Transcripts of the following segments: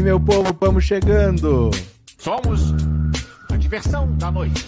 aí, meu povo, vamos chegando. Somos a diversão da noite.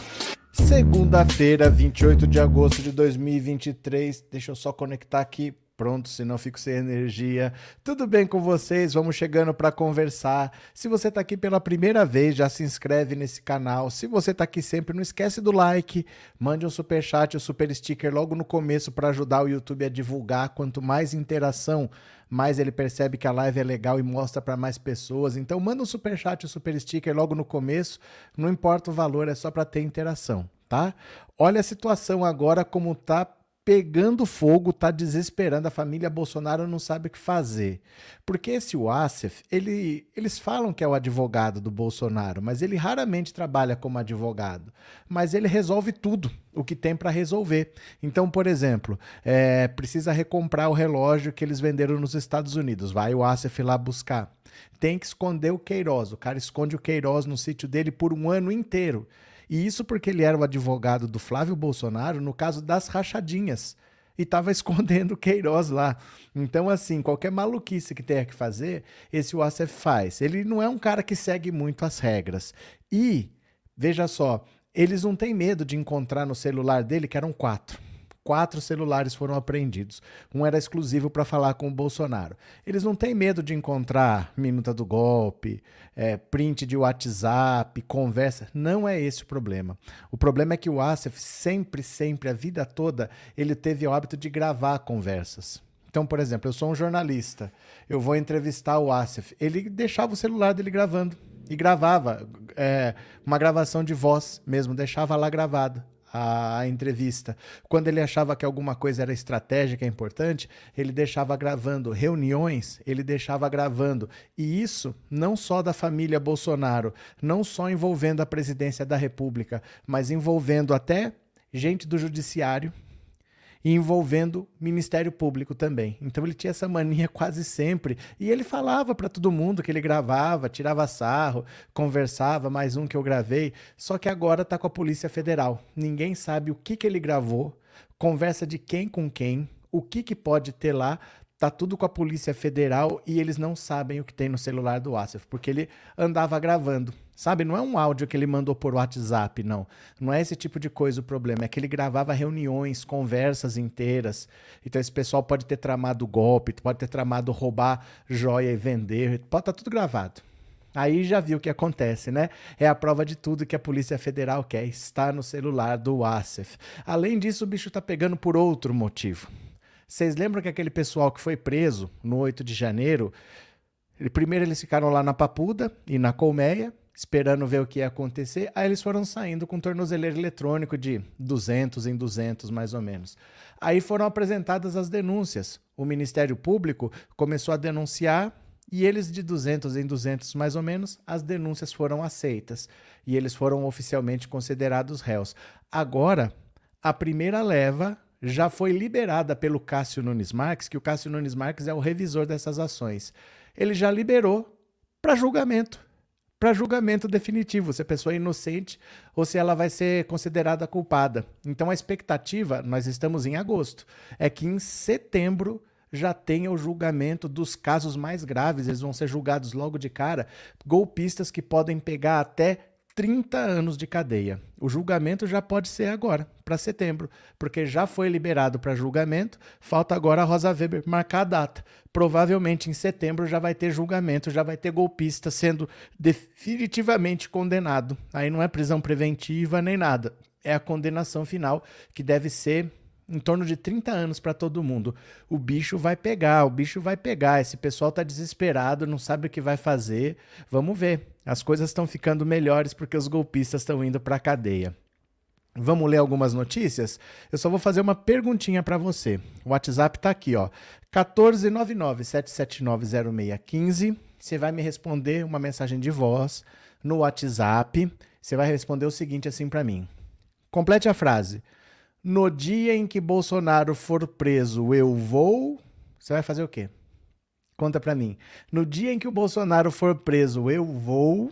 Segunda-feira, 28 de agosto de 2023. Deixa eu só conectar aqui pronto, senão fico sem energia. Tudo bem com vocês? Vamos chegando para conversar. Se você está aqui pela primeira vez, já se inscreve nesse canal. Se você está aqui sempre, não esquece do like, mande um super chat, um super sticker logo no começo para ajudar o YouTube a divulgar. Quanto mais interação, mais ele percebe que a live é legal e mostra para mais pessoas. Então manda um super chat, um super sticker logo no começo. Não importa o valor, é só para ter interação, tá? Olha a situação agora como tá pegando fogo, tá desesperando. A família Bolsonaro não sabe o que fazer. Porque esse Wassef, ele, eles falam que é o advogado do Bolsonaro, mas ele raramente trabalha como advogado. Mas ele resolve tudo o que tem para resolver. Então, por exemplo, é, precisa recomprar o relógio que eles venderam nos Estados Unidos. Vai o Wassef lá buscar. Tem que esconder o Queiroz. O cara esconde o Queiroz no sítio dele por um ano inteiro. E isso porque ele era o advogado do Flávio Bolsonaro no caso das rachadinhas. E estava escondendo o Queiroz lá. Então, assim, qualquer maluquice que tenha que fazer, esse Wassef faz. Ele não é um cara que segue muito as regras. E, veja só, eles não têm medo de encontrar no celular dele, que eram quatro quatro celulares foram apreendidos. Um era exclusivo para falar com o Bolsonaro. Eles não têm medo de encontrar minuta do golpe, é, print de WhatsApp, conversa. Não é esse o problema. O problema é que o Asif sempre, sempre, a vida toda, ele teve o hábito de gravar conversas. Então, por exemplo, eu sou um jornalista, eu vou entrevistar o Asif. Ele deixava o celular dele gravando e gravava é, uma gravação de voz mesmo, deixava lá gravado a, entrevista. Quando ele achava que alguma coisa era estratégica, importante, ele deixava gravando reuniões, ele deixava gravando. E isso não só da família Bolsonaro, não só envolvendo a presidência da República, mas envolvendo até gente do judiciário, e envolvendo Ministério Público também. Então ele tinha essa mania quase sempre e ele falava para todo mundo que ele gravava, tirava sarro, conversava, mais um que eu gravei, só que agora está com a Polícia Federal. Ninguém sabe o que, que ele gravou, conversa de quem com quem, o que, que pode ter lá, tá tudo com a Polícia Federal e eles não sabem o que tem no celular do Asif, porque ele andava gravando. Sabe, não é um áudio que ele mandou por WhatsApp, não. Não é esse tipo de coisa o problema. É que ele gravava reuniões, conversas inteiras. Então esse pessoal pode ter tramado golpe, pode ter tramado roubar joia e vender. Pode estar tá tudo gravado. Aí já viu o que acontece, né? É a prova de tudo que a Polícia Federal quer. Está no celular do Asif. Além disso, o bicho está pegando por outro motivo. Vocês lembram que aquele pessoal que foi preso no 8 de janeiro, primeiro eles ficaram lá na Papuda e na Colmeia, esperando ver o que ia acontecer. Aí eles foram saindo com um tornozeleiro eletrônico de 200 em 200, mais ou menos. Aí foram apresentadas as denúncias. O Ministério Público começou a denunciar e eles, de 200 em 200, mais ou menos, as denúncias foram aceitas e eles foram oficialmente considerados réus. Agora, a primeira leva já foi liberada pelo Cássio Nunes Marques, que o Cássio Nunes Marques é o revisor dessas ações. Ele já liberou para julgamento para julgamento definitivo, se a pessoa é inocente ou se ela vai ser considerada culpada. Então a expectativa, nós estamos em agosto, é que em setembro já tenha o julgamento dos casos mais graves, eles vão ser julgados logo de cara, golpistas que podem pegar até 30 anos de cadeia. O julgamento já pode ser agora, para setembro, porque já foi liberado para julgamento, falta agora a Rosa Weber marcar a data. Provavelmente em setembro já vai ter julgamento, já vai ter golpista sendo definitivamente condenado. Aí não é prisão preventiva nem nada, é a condenação final que deve ser em torno de 30 anos para todo mundo. O bicho vai pegar, o bicho vai pegar. Esse pessoal está desesperado, não sabe o que vai fazer. Vamos ver. As coisas estão ficando melhores porque os golpistas estão indo para a cadeia. Vamos ler algumas notícias? Eu só vou fazer uma perguntinha para você. O WhatsApp está aqui, ó. 14997790615. Você vai me responder uma mensagem de voz no WhatsApp. Você vai responder o seguinte assim para mim. Complete a frase. No dia em que Bolsonaro for preso, eu vou. Você vai fazer o quê? Conta para mim. No dia em que o Bolsonaro for preso, eu vou.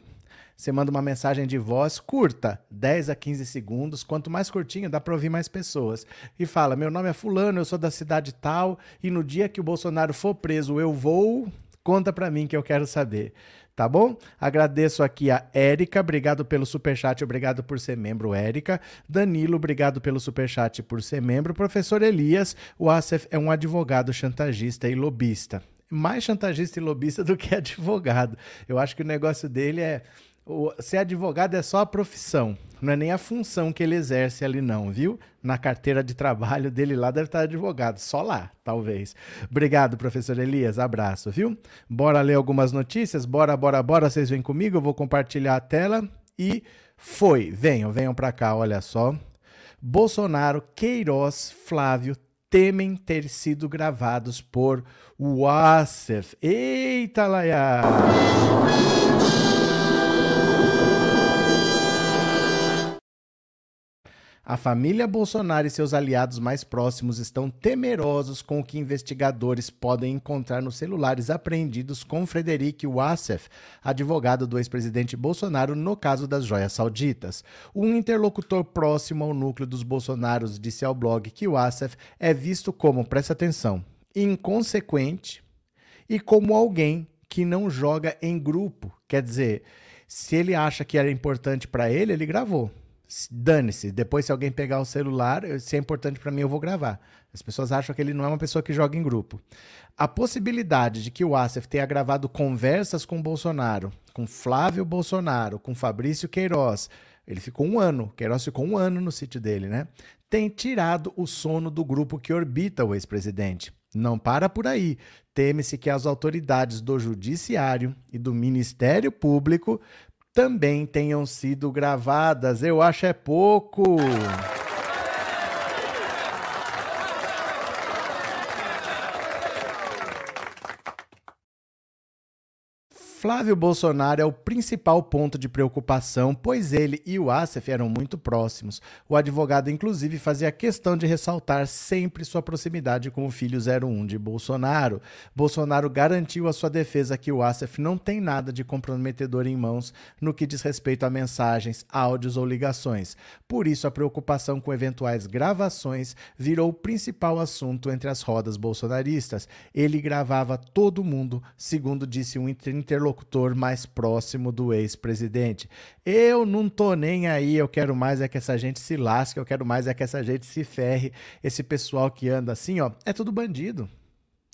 Você manda uma mensagem de voz curta, 10 a 15 segundos. Quanto mais curtinho, dá para ouvir mais pessoas. E fala: Meu nome é Fulano, eu sou da cidade tal, e no dia que o Bolsonaro for preso, eu vou. Conta para mim que eu quero saber tá bom? Agradeço aqui a Érica, obrigado pelo superchat, obrigado por ser membro, Érica. Danilo, obrigado pelo superchat por ser membro. Professor Elias, o Asef é um advogado chantagista e lobista. Mais chantagista e lobista do que advogado. Eu acho que o negócio dele é o, ser advogado é só a profissão, não é nem a função que ele exerce ali, não, viu? Na carteira de trabalho dele lá deve estar advogado, só lá, talvez. Obrigado, professor Elias, abraço, viu? Bora ler algumas notícias? Bora, bora, bora, vocês vêm comigo, eu vou compartilhar a tela e foi. Venham, venham para cá, olha só. Bolsonaro, Queiroz, Flávio temem ter sido gravados por Wassef. Eita, Laia! A família Bolsonaro e seus aliados mais próximos estão temerosos com o que investigadores podem encontrar nos celulares apreendidos com Frederic Wassef, advogado do ex-presidente Bolsonaro no caso das joias sauditas. Um interlocutor próximo ao núcleo dos Bolsonaros disse ao blog que Wassef é visto como, presta atenção, inconsequente e como alguém que não joga em grupo. Quer dizer, se ele acha que era importante para ele, ele gravou dane-se. Depois, se alguém pegar o celular, se é importante para mim, eu vou gravar. As pessoas acham que ele não é uma pessoa que joga em grupo. A possibilidade de que o Assef tenha gravado conversas com Bolsonaro, com Flávio Bolsonaro, com Fabrício Queiroz, ele ficou um ano, Queiroz ficou um ano no sítio dele, né? Tem tirado o sono do grupo que orbita o ex-presidente. Não para por aí. Teme-se que as autoridades do Judiciário e do Ministério Público também tenham sido gravadas. Eu acho é pouco. Flávio Bolsonaro é o principal ponto de preocupação, pois ele e o Assef eram muito próximos. O advogado, inclusive, fazia questão de ressaltar sempre sua proximidade com o filho 01 de Bolsonaro. Bolsonaro garantiu à sua defesa que o Assef não tem nada de comprometedor em mãos no que diz respeito a mensagens, áudios ou ligações. Por isso, a preocupação com eventuais gravações virou o principal assunto entre as rodas bolsonaristas. Ele gravava todo mundo, segundo disse um interlocutor interlocutor mais próximo do ex-presidente. Eu não tô nem aí, eu quero mais é que essa gente se lasque, eu quero mais é que essa gente se ferre. Esse pessoal que anda assim, ó, é tudo bandido.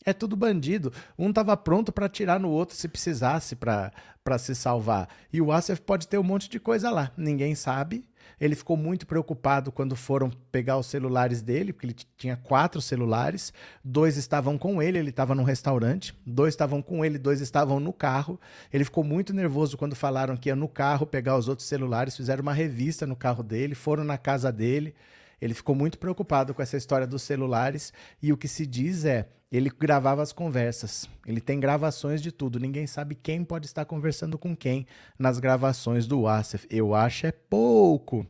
É tudo bandido. Um tava pronto para atirar no outro se precisasse para se salvar. E o Asif pode ter um monte de coisa lá. Ninguém sabe. Ele ficou muito preocupado quando foram pegar os celulares dele, porque ele tinha quatro celulares. Dois estavam com ele, ele estava num restaurante. Dois estavam com ele, dois estavam no carro. Ele ficou muito nervoso quando falaram que ia no carro pegar os outros celulares. Fizeram uma revista no carro dele, foram na casa dele. Ele ficou muito preocupado com essa história dos celulares e o que se diz é ele gravava as conversas. Ele tem gravações de tudo. Ninguém sabe quem pode estar conversando com quem nas gravações do Asif. Eu acho é pouco.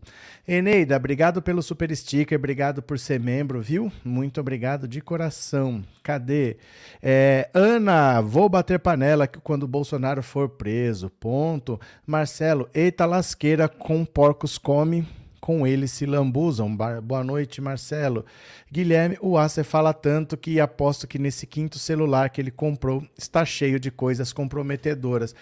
Eneida, obrigado pelo super sticker, obrigado por ser membro, viu? Muito obrigado de coração. Cadê? É, Ana, vou bater panela quando o Bolsonaro for preso. Ponto. Marcelo, eita lasqueira com porcos come com ele se lambuzam. Boa noite, Marcelo. Guilherme, o Acer fala tanto que aposto que nesse quinto celular que ele comprou está cheio de coisas comprometedoras.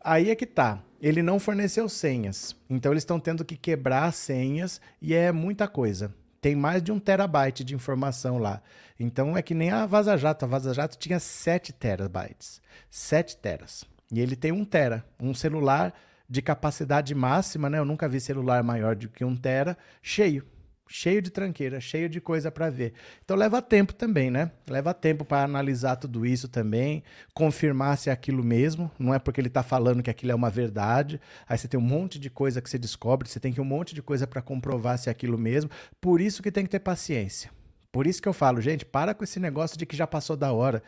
Aí é que tá. Ele não forneceu senhas. Então eles estão tendo que quebrar senhas e é muita coisa. Tem mais de um terabyte de informação lá. Então é que nem a Vaza Jato. A Vaza Jato tinha 7 terabytes. 7 teras. E ele tem um tera. Um celular de capacidade máxima, né? Eu nunca vi celular maior do que um tera, cheio, cheio de tranqueira, cheio de coisa para ver. Então leva tempo também, né? Leva tempo para analisar tudo isso também, confirmar se é aquilo mesmo. Não é porque ele está falando que aquilo é uma verdade. Aí você tem um monte de coisa que você descobre, você tem que um monte de coisa para comprovar se é aquilo mesmo. Por isso que tem que ter paciência. Por isso que eu falo, gente, para com esse negócio de que já passou da hora.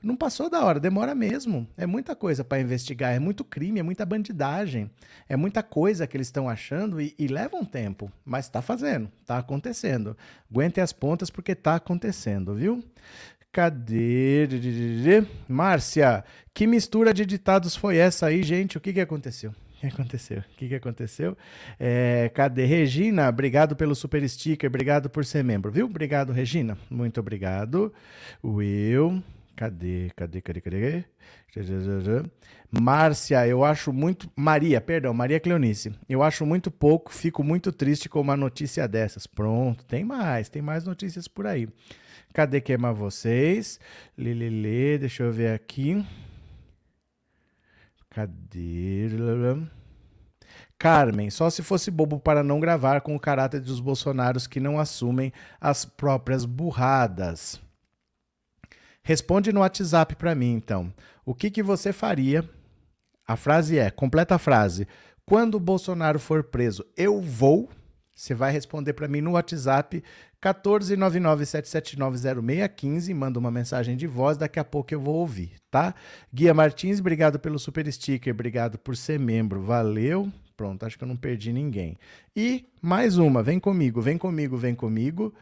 Não passou da hora, demora mesmo. É muita coisa para investigar, é muito crime, é muita bandidagem, é muita coisa que eles estão achando e, e leva um tempo, mas está fazendo, está acontecendo. Aguentem as pontas porque está acontecendo, viu? Cadê? Márcia, que mistura de ditados foi essa aí, gente? O que, que aconteceu? O que aconteceu? O que, que aconteceu? É, cadê? Regina, obrigado pelo super sticker, obrigado por ser membro, viu? Obrigado, Regina. Muito obrigado. Will. Cadê? Cadê? Cadê? Cadê? Márcia, eu acho muito. Maria, perdão, Maria Cleonice. Eu acho muito pouco, fico muito triste com uma notícia dessas. Pronto, tem mais, tem mais notícias por aí. Cadê queimar vocês? Lelele, deixa eu ver aqui. Cadê? Carmen, só se fosse bobo para não gravar com o caráter dos bolsonaros que não assumem as próprias burradas. Responde no WhatsApp para mim, então. O que, que você faria? A frase é, completa a frase. Quando o Bolsonaro for preso, eu vou. Você vai responder para mim no WhatsApp 14997790615, manda uma mensagem de voz, daqui a pouco eu vou ouvir, tá? Guia Martins, obrigado pelo super sticker, obrigado por ser membro, valeu. Pronto, acho que eu não perdi ninguém. E mais uma, vem comigo, vem comigo, vem comigo.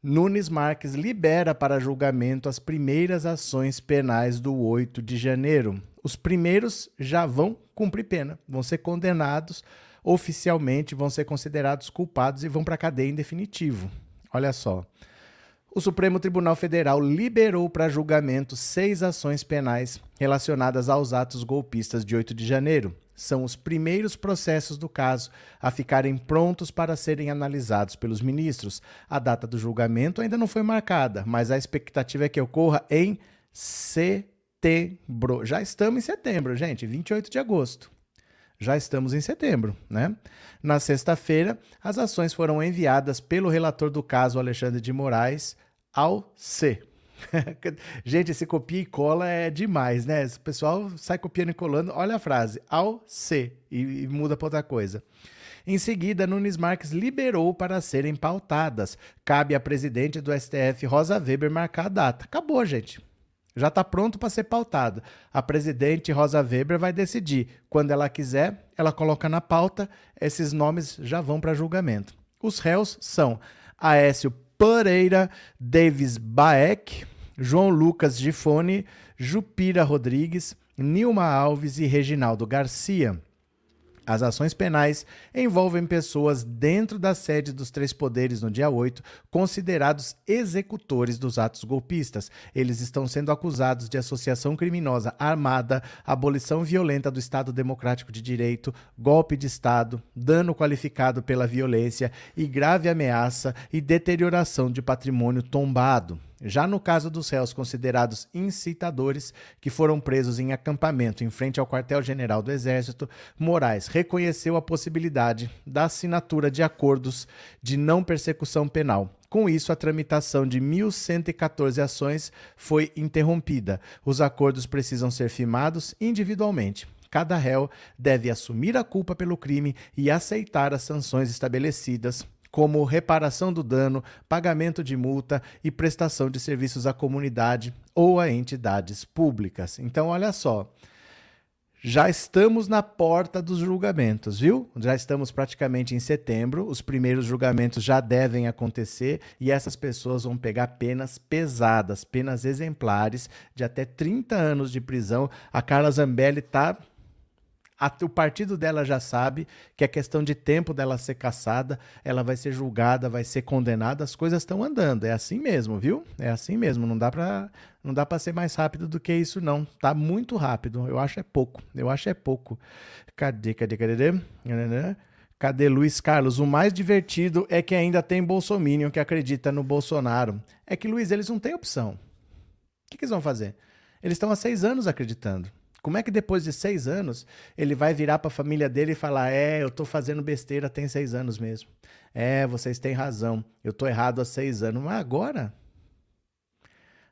Nunes Marques libera para julgamento as primeiras ações penais do 8 de janeiro. Os primeiros já vão cumprir pena, vão ser condenados oficialmente, vão ser considerados culpados e vão para a cadeia em definitivo. Olha só. O Supremo Tribunal Federal liberou para julgamento seis ações penais relacionadas aos atos golpistas de 8 de janeiro são os primeiros processos do caso a ficarem prontos para serem analisados pelos ministros. A data do julgamento ainda não foi marcada, mas a expectativa é que ocorra em setembro. Já estamos em setembro, gente, 28 de agosto. Já estamos em setembro, né? Na sexta-feira, as ações foram enviadas pelo relator do caso, Alexandre de Moraes, ao C, Gente, esse copia e cola é demais, né? O pessoal sai copiando e colando. Olha a frase, ao C, e, e muda para outra coisa. Em seguida, Nunes Marques liberou para serem pautadas. Cabe à presidente do STF, Rosa Weber, marcar a data. Acabou, gente. Já está pronto para ser pautado. A presidente Rosa Weber vai decidir. Quando ela quiser, ela coloca na pauta, esses nomes já vão para julgamento. Os réus são Aécio Pereira, Davis Baek, João Lucas Gifone, Jupira Rodrigues, Nilma Alves e Reginaldo Garcia. As ações penais envolvem pessoas dentro da sede dos três poderes no dia 8, considerados executores dos atos golpistas. Eles estão sendo acusados de associação criminosa armada, abolição violenta do Estado Democrático de Direito, golpe de Estado, dano qualificado pela violência e grave ameaça e deterioração de patrimônio tombado. Já no caso dos réus considerados incitadores, que foram presos em acampamento em frente ao quartel-general do Exército, Moraes reconheceu a possibilidade da assinatura de acordos de não persecução penal. Com isso, a tramitação de 1.114 ações foi interrompida. Os acordos precisam ser firmados individualmente. Cada réu deve assumir a culpa pelo crime e aceitar as sanções estabelecidas como reparação do dano, pagamento de multa e prestação de serviços à comunidade ou a entidades públicas. Então, olha só. Já estamos na porta dos julgamentos, viu? Já estamos praticamente em setembro, os primeiros julgamentos já devem acontecer e essas pessoas vão pegar penas pesadas, penas exemplares de até 30 anos de prisão. A Carla Zambelli está a, o partido dela já sabe que é questão de tempo dela ser caçada, ela vai ser julgada, vai ser condenada, as coisas estão andando. É assim mesmo, viu? É assim mesmo. Não dá para não dá para ser mais rápido do que isso, não. Tá muito rápido. Eu acho é pouco. Eu acho é pouco. Cadê, cadê, cadê? Cadê Luiz Carlos? O mais divertido é que ainda tem Bolsominion que acredita no Bolsonaro. É que, Luiz, eles não têm opção. O que, que eles vão fazer? Eles estão há seis anos acreditando. Como é que depois de seis anos ele vai virar para a família dele e falar: É, eu estou fazendo besteira tem seis anos mesmo. É, vocês têm razão, eu estou errado há seis anos. Mas agora?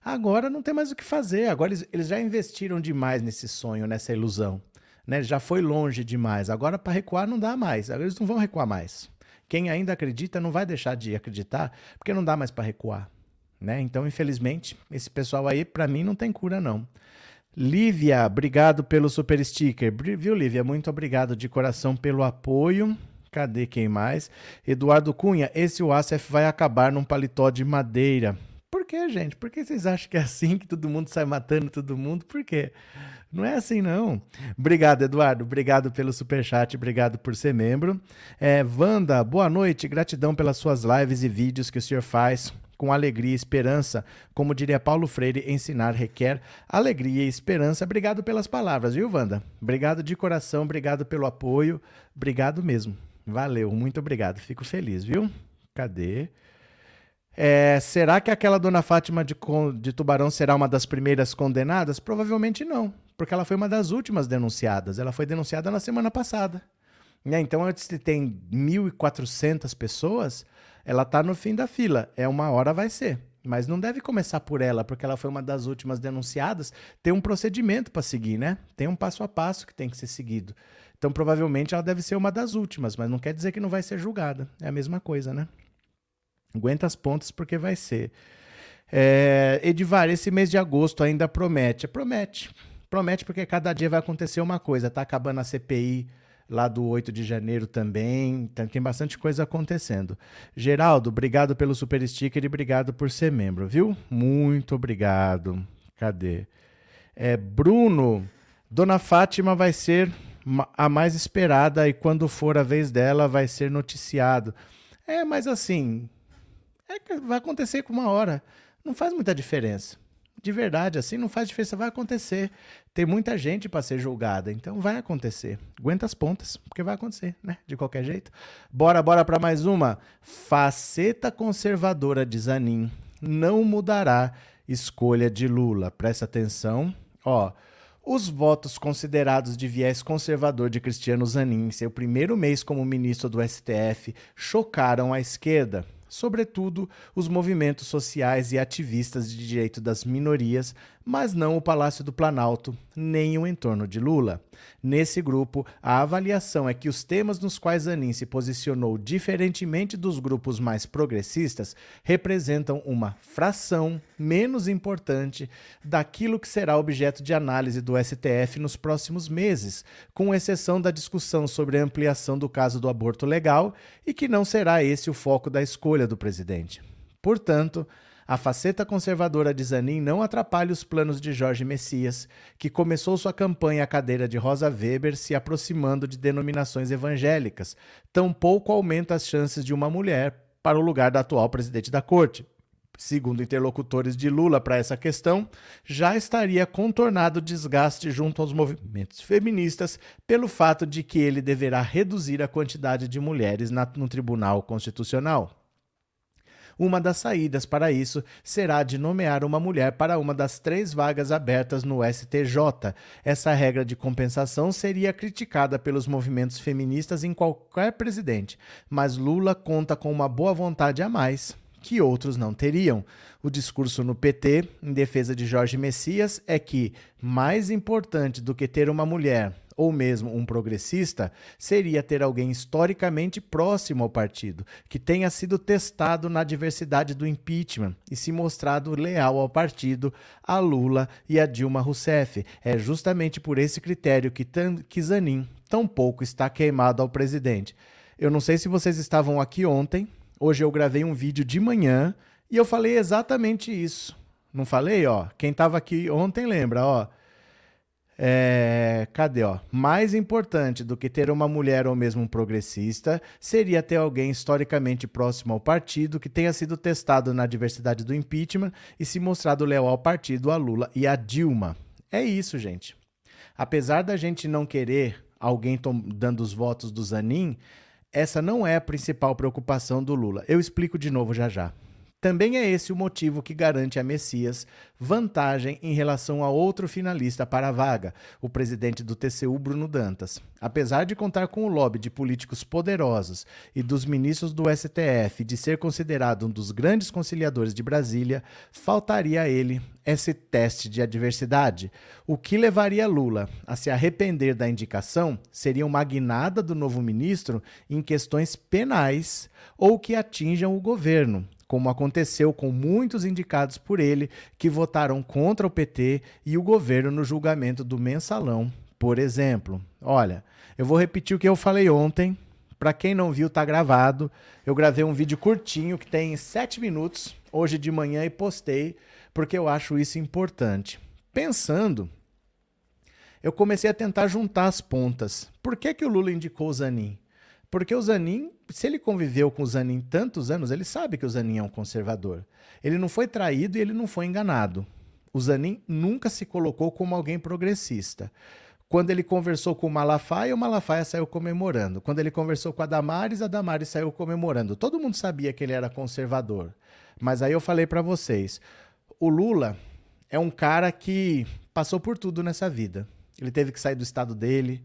Agora não tem mais o que fazer. Agora eles, eles já investiram demais nesse sonho, nessa ilusão. Né? Já foi longe demais. Agora para recuar não dá mais. Agora eles não vão recuar mais. Quem ainda acredita não vai deixar de acreditar, porque não dá mais para recuar. Né? Então, infelizmente, esse pessoal aí, para mim, não tem cura, não. Lívia, obrigado pelo super sticker. Viu, Lívia? Muito obrigado de coração pelo apoio. Cadê quem mais? Eduardo Cunha, esse UASF vai acabar num paletó de madeira. Por que, gente? Por que vocês acham que é assim que todo mundo sai matando todo mundo? Por quê? Não é assim, não. Obrigado, Eduardo. Obrigado pelo superchat. Obrigado por ser membro. É, Wanda, boa noite. Gratidão pelas suas lives e vídeos que o senhor faz com alegria e esperança. Como diria Paulo Freire, ensinar requer alegria e esperança. Obrigado pelas palavras, viu, Wanda? Obrigado de coração, obrigado pelo apoio. Obrigado mesmo. Valeu, muito obrigado. Fico feliz, viu? Cadê? É, será que aquela dona Fátima de, de Tubarão será uma das primeiras condenadas? Provavelmente não, porque ela foi uma das últimas denunciadas. Ela foi denunciada na semana passada. Né? Então, antes de ter 1.400 pessoas, ela está no fim da fila. É uma hora vai ser. Mas não deve começar por ela, porque ela foi uma das últimas denunciadas. Tem um procedimento para seguir, né? Tem um passo a passo que tem que ser seguido. Então, provavelmente, ela deve ser uma das últimas, mas não quer dizer que não vai ser julgada. É a mesma coisa, né? Aguenta as pontas porque vai ser. É, Edivar, esse mês de agosto ainda promete. Promete. Promete porque cada dia vai acontecer uma coisa. Tá acabando a CPI lá do 8 de janeiro também. Tem, tem bastante coisa acontecendo. Geraldo, obrigado pelo super sticker e obrigado por ser membro, viu? Muito obrigado. Cadê? É, Bruno, Dona Fátima vai ser a mais esperada e quando for a vez dela vai ser noticiado. É, mas assim, é vai acontecer com uma hora. Não faz muita diferença. De verdade, assim não faz diferença, vai acontecer. Tem muita gente para ser julgada, então vai acontecer. Aguenta as pontas, porque vai acontecer, né? De qualquer jeito. Bora, bora para mais uma. Faceta conservadora de Zanin não mudará escolha de Lula. Presta atenção. Ó, os votos considerados de viés conservador de Cristiano Zanin em seu primeiro mês como ministro do STF chocaram a esquerda sobretudo os movimentos sociais e ativistas de direito das minorias, mas não o Palácio do Planalto, nem o entorno de Lula. Nesse grupo, a avaliação é que os temas nos quais Anin se posicionou diferentemente dos grupos mais progressistas representam uma fração menos importante daquilo que será objeto de análise do STF nos próximos meses, com exceção da discussão sobre a ampliação do caso do aborto legal e que não será esse o foco da escolha do presidente. Portanto, a faceta conservadora de Zanin não atrapalha os planos de Jorge Messias, que começou sua campanha à cadeira de Rosa Weber se aproximando de denominações evangélicas, tampouco aumenta as chances de uma mulher para o lugar da atual presidente da corte. Segundo interlocutores de Lula para essa questão, já estaria contornado o desgaste junto aos movimentos feministas pelo fato de que ele deverá reduzir a quantidade de mulheres na, no Tribunal Constitucional. Uma das saídas para isso será de nomear uma mulher para uma das três vagas abertas no STJ. Essa regra de compensação seria criticada pelos movimentos feministas em qualquer presidente, mas Lula conta com uma boa vontade a mais que outros não teriam. O discurso no PT, em defesa de Jorge Messias, é que mais importante do que ter uma mulher ou mesmo um progressista, seria ter alguém historicamente próximo ao partido, que tenha sido testado na diversidade do impeachment e se mostrado leal ao partido, a Lula e a Dilma Rousseff. É justamente por esse critério que, que Zanin tampouco está queimado ao presidente. Eu não sei se vocês estavam aqui ontem, hoje eu gravei um vídeo de manhã e eu falei exatamente isso. Não falei, ó? Quem estava aqui ontem lembra, ó. É, cadê, ó? Mais importante do que ter uma mulher ou mesmo um progressista seria ter alguém historicamente próximo ao partido que tenha sido testado na diversidade do impeachment e se mostrado leal ao partido, a Lula e a Dilma. É isso, gente. Apesar da gente não querer alguém dando os votos do Zanin, essa não é a principal preocupação do Lula. Eu explico de novo já já. Também é esse o motivo que garante a Messias vantagem em relação a outro finalista para a vaga, o presidente do TCU, Bruno Dantas. Apesar de contar com o lobby de políticos poderosos e dos ministros do STF de ser considerado um dos grandes conciliadores de Brasília, faltaria a ele esse teste de adversidade. O que levaria Lula a se arrepender da indicação seria uma guinada do novo ministro em questões penais ou que atinjam o governo, como aconteceu com muitos indicados por ele que votaram contra o PT e o governo no julgamento do mensalão, por exemplo. Olha, eu vou repetir o que eu falei ontem, Para quem não viu, tá gravado. Eu gravei um vídeo curtinho que tem 7 minutos hoje de manhã e postei porque eu acho isso importante. Pensando, eu comecei a tentar juntar as pontas. Por que, que o Lula indicou o Zanin? Porque o Zanin, se ele conviveu com o Zanin tantos anos, ele sabe que o Zanin é um conservador. Ele não foi traído e ele não foi enganado. O Zanin nunca se colocou como alguém progressista. Quando ele conversou com o Malafaia, o Malafaia saiu comemorando. Quando ele conversou com a Damares, a Damares saiu comemorando. Todo mundo sabia que ele era conservador. Mas aí eu falei para vocês, o Lula é um cara que passou por tudo nessa vida. Ele teve que sair do estado dele,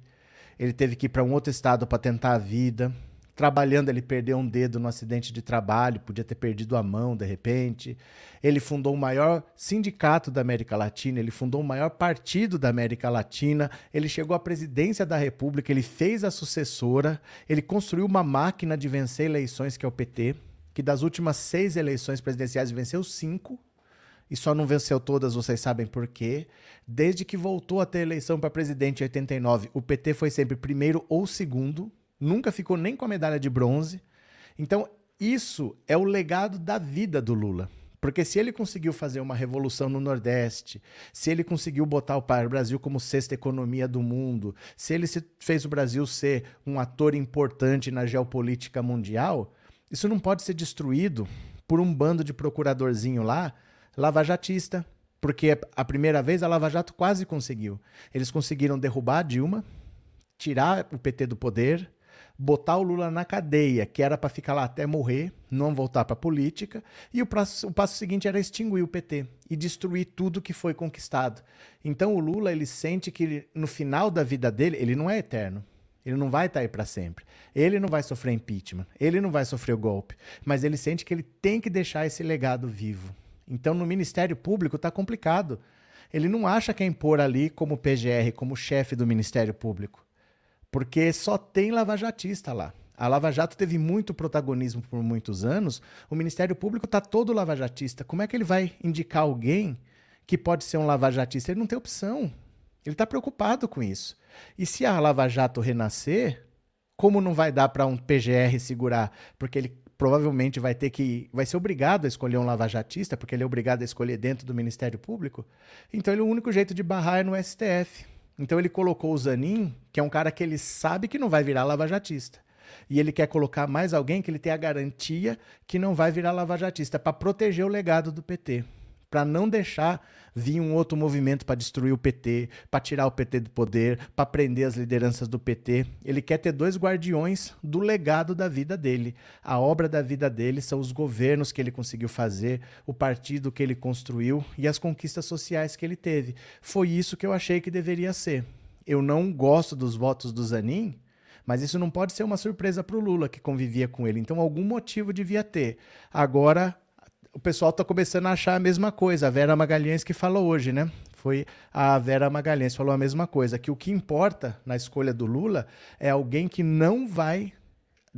ele teve que ir para um outro estado para tentar a vida. Trabalhando, ele perdeu um dedo no acidente de trabalho, podia ter perdido a mão de repente. Ele fundou o maior sindicato da América Latina, ele fundou o maior partido da América Latina, ele chegou à presidência da República, ele fez a sucessora, ele construiu uma máquina de vencer eleições, que é o PT, que das últimas seis eleições presidenciais venceu cinco e só não venceu todas, vocês sabem por quê. Desde que voltou a ter eleição para presidente em 89, o PT foi sempre primeiro ou segundo, nunca ficou nem com a medalha de bronze. Então, isso é o legado da vida do Lula. Porque se ele conseguiu fazer uma revolução no Nordeste, se ele conseguiu botar o Brasil como sexta economia do mundo, se ele fez o Brasil ser um ator importante na geopolítica mundial, isso não pode ser destruído por um bando de procuradorzinho lá lavajatista, porque a primeira vez a Lava Jato quase conseguiu. Eles conseguiram derrubar a Dilma, tirar o PT do poder, botar o Lula na cadeia, que era para ficar lá até morrer, não voltar para política, e o passo, o passo seguinte era extinguir o PT e destruir tudo que foi conquistado. Então o Lula ele sente que no final da vida dele ele não é eterno. Ele não vai estar tá aí para sempre. Ele não vai sofrer impeachment. Ele não vai sofrer o golpe. Mas ele sente que ele tem que deixar esse legado vivo. Então, no Ministério Público está complicado. Ele não acha quem pôr ali como PGR, como chefe do Ministério Público. Porque só tem lavajatista lá. A Lava Jato teve muito protagonismo por muitos anos. O Ministério Público está todo lavajatista. Como é que ele vai indicar alguém que pode ser um lavajatista? Ele não tem opção. Ele está preocupado com isso. E se a Lava Jato renascer, como não vai dar para um PGR segurar? Porque ele provavelmente vai ter que vai ser obrigado a escolher um lavajatista, porque ele é obrigado a escolher dentro do Ministério Público. Então ele, o único jeito de barrar é no STF. Então ele colocou o Zanin, que é um cara que ele sabe que não vai virar lavajatista. E ele quer colocar mais alguém que ele tenha a garantia que não vai virar lavajatista, para proteger o legado do PT para não deixar vir um outro movimento para destruir o PT, para tirar o PT do poder, para prender as lideranças do PT. Ele quer ter dois guardiões do legado da vida dele. A obra da vida dele são os governos que ele conseguiu fazer, o partido que ele construiu e as conquistas sociais que ele teve. Foi isso que eu achei que deveria ser. Eu não gosto dos votos do Zanin, mas isso não pode ser uma surpresa para o Lula, que convivia com ele. Então, algum motivo devia ter. Agora, o pessoal está começando a achar a mesma coisa. A Vera Magalhães que falou hoje, né? Foi a Vera Magalhães falou a mesma coisa, que o que importa na escolha do Lula é alguém que não vai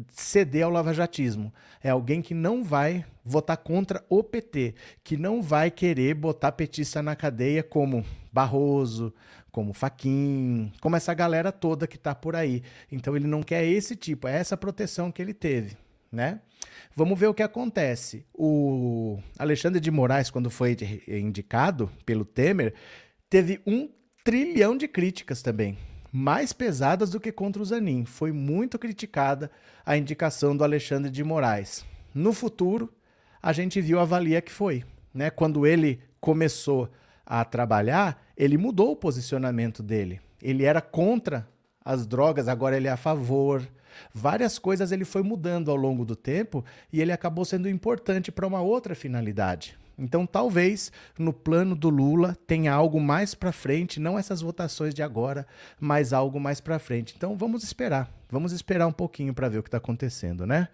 ceder ao lavajatismo. É alguém que não vai votar contra o PT, que não vai querer botar petista na cadeia como Barroso, como Faquin, como essa galera toda que está por aí. Então ele não quer esse tipo, é essa proteção que ele teve, né? Vamos ver o que acontece. O Alexandre de Moraes, quando foi indicado pelo Temer, teve um trilhão de críticas também. Mais pesadas do que contra o Zanin. Foi muito criticada a indicação do Alexandre de Moraes. No futuro, a gente viu a valia que foi. Né? Quando ele começou a trabalhar, ele mudou o posicionamento dele. Ele era contra as drogas, agora ele é a favor. Várias coisas ele foi mudando ao longo do tempo e ele acabou sendo importante para uma outra finalidade. Então, talvez no plano do Lula tenha algo mais para frente, não essas votações de agora, mas algo mais para frente. Então, vamos esperar. Vamos esperar um pouquinho para ver o que está acontecendo, né?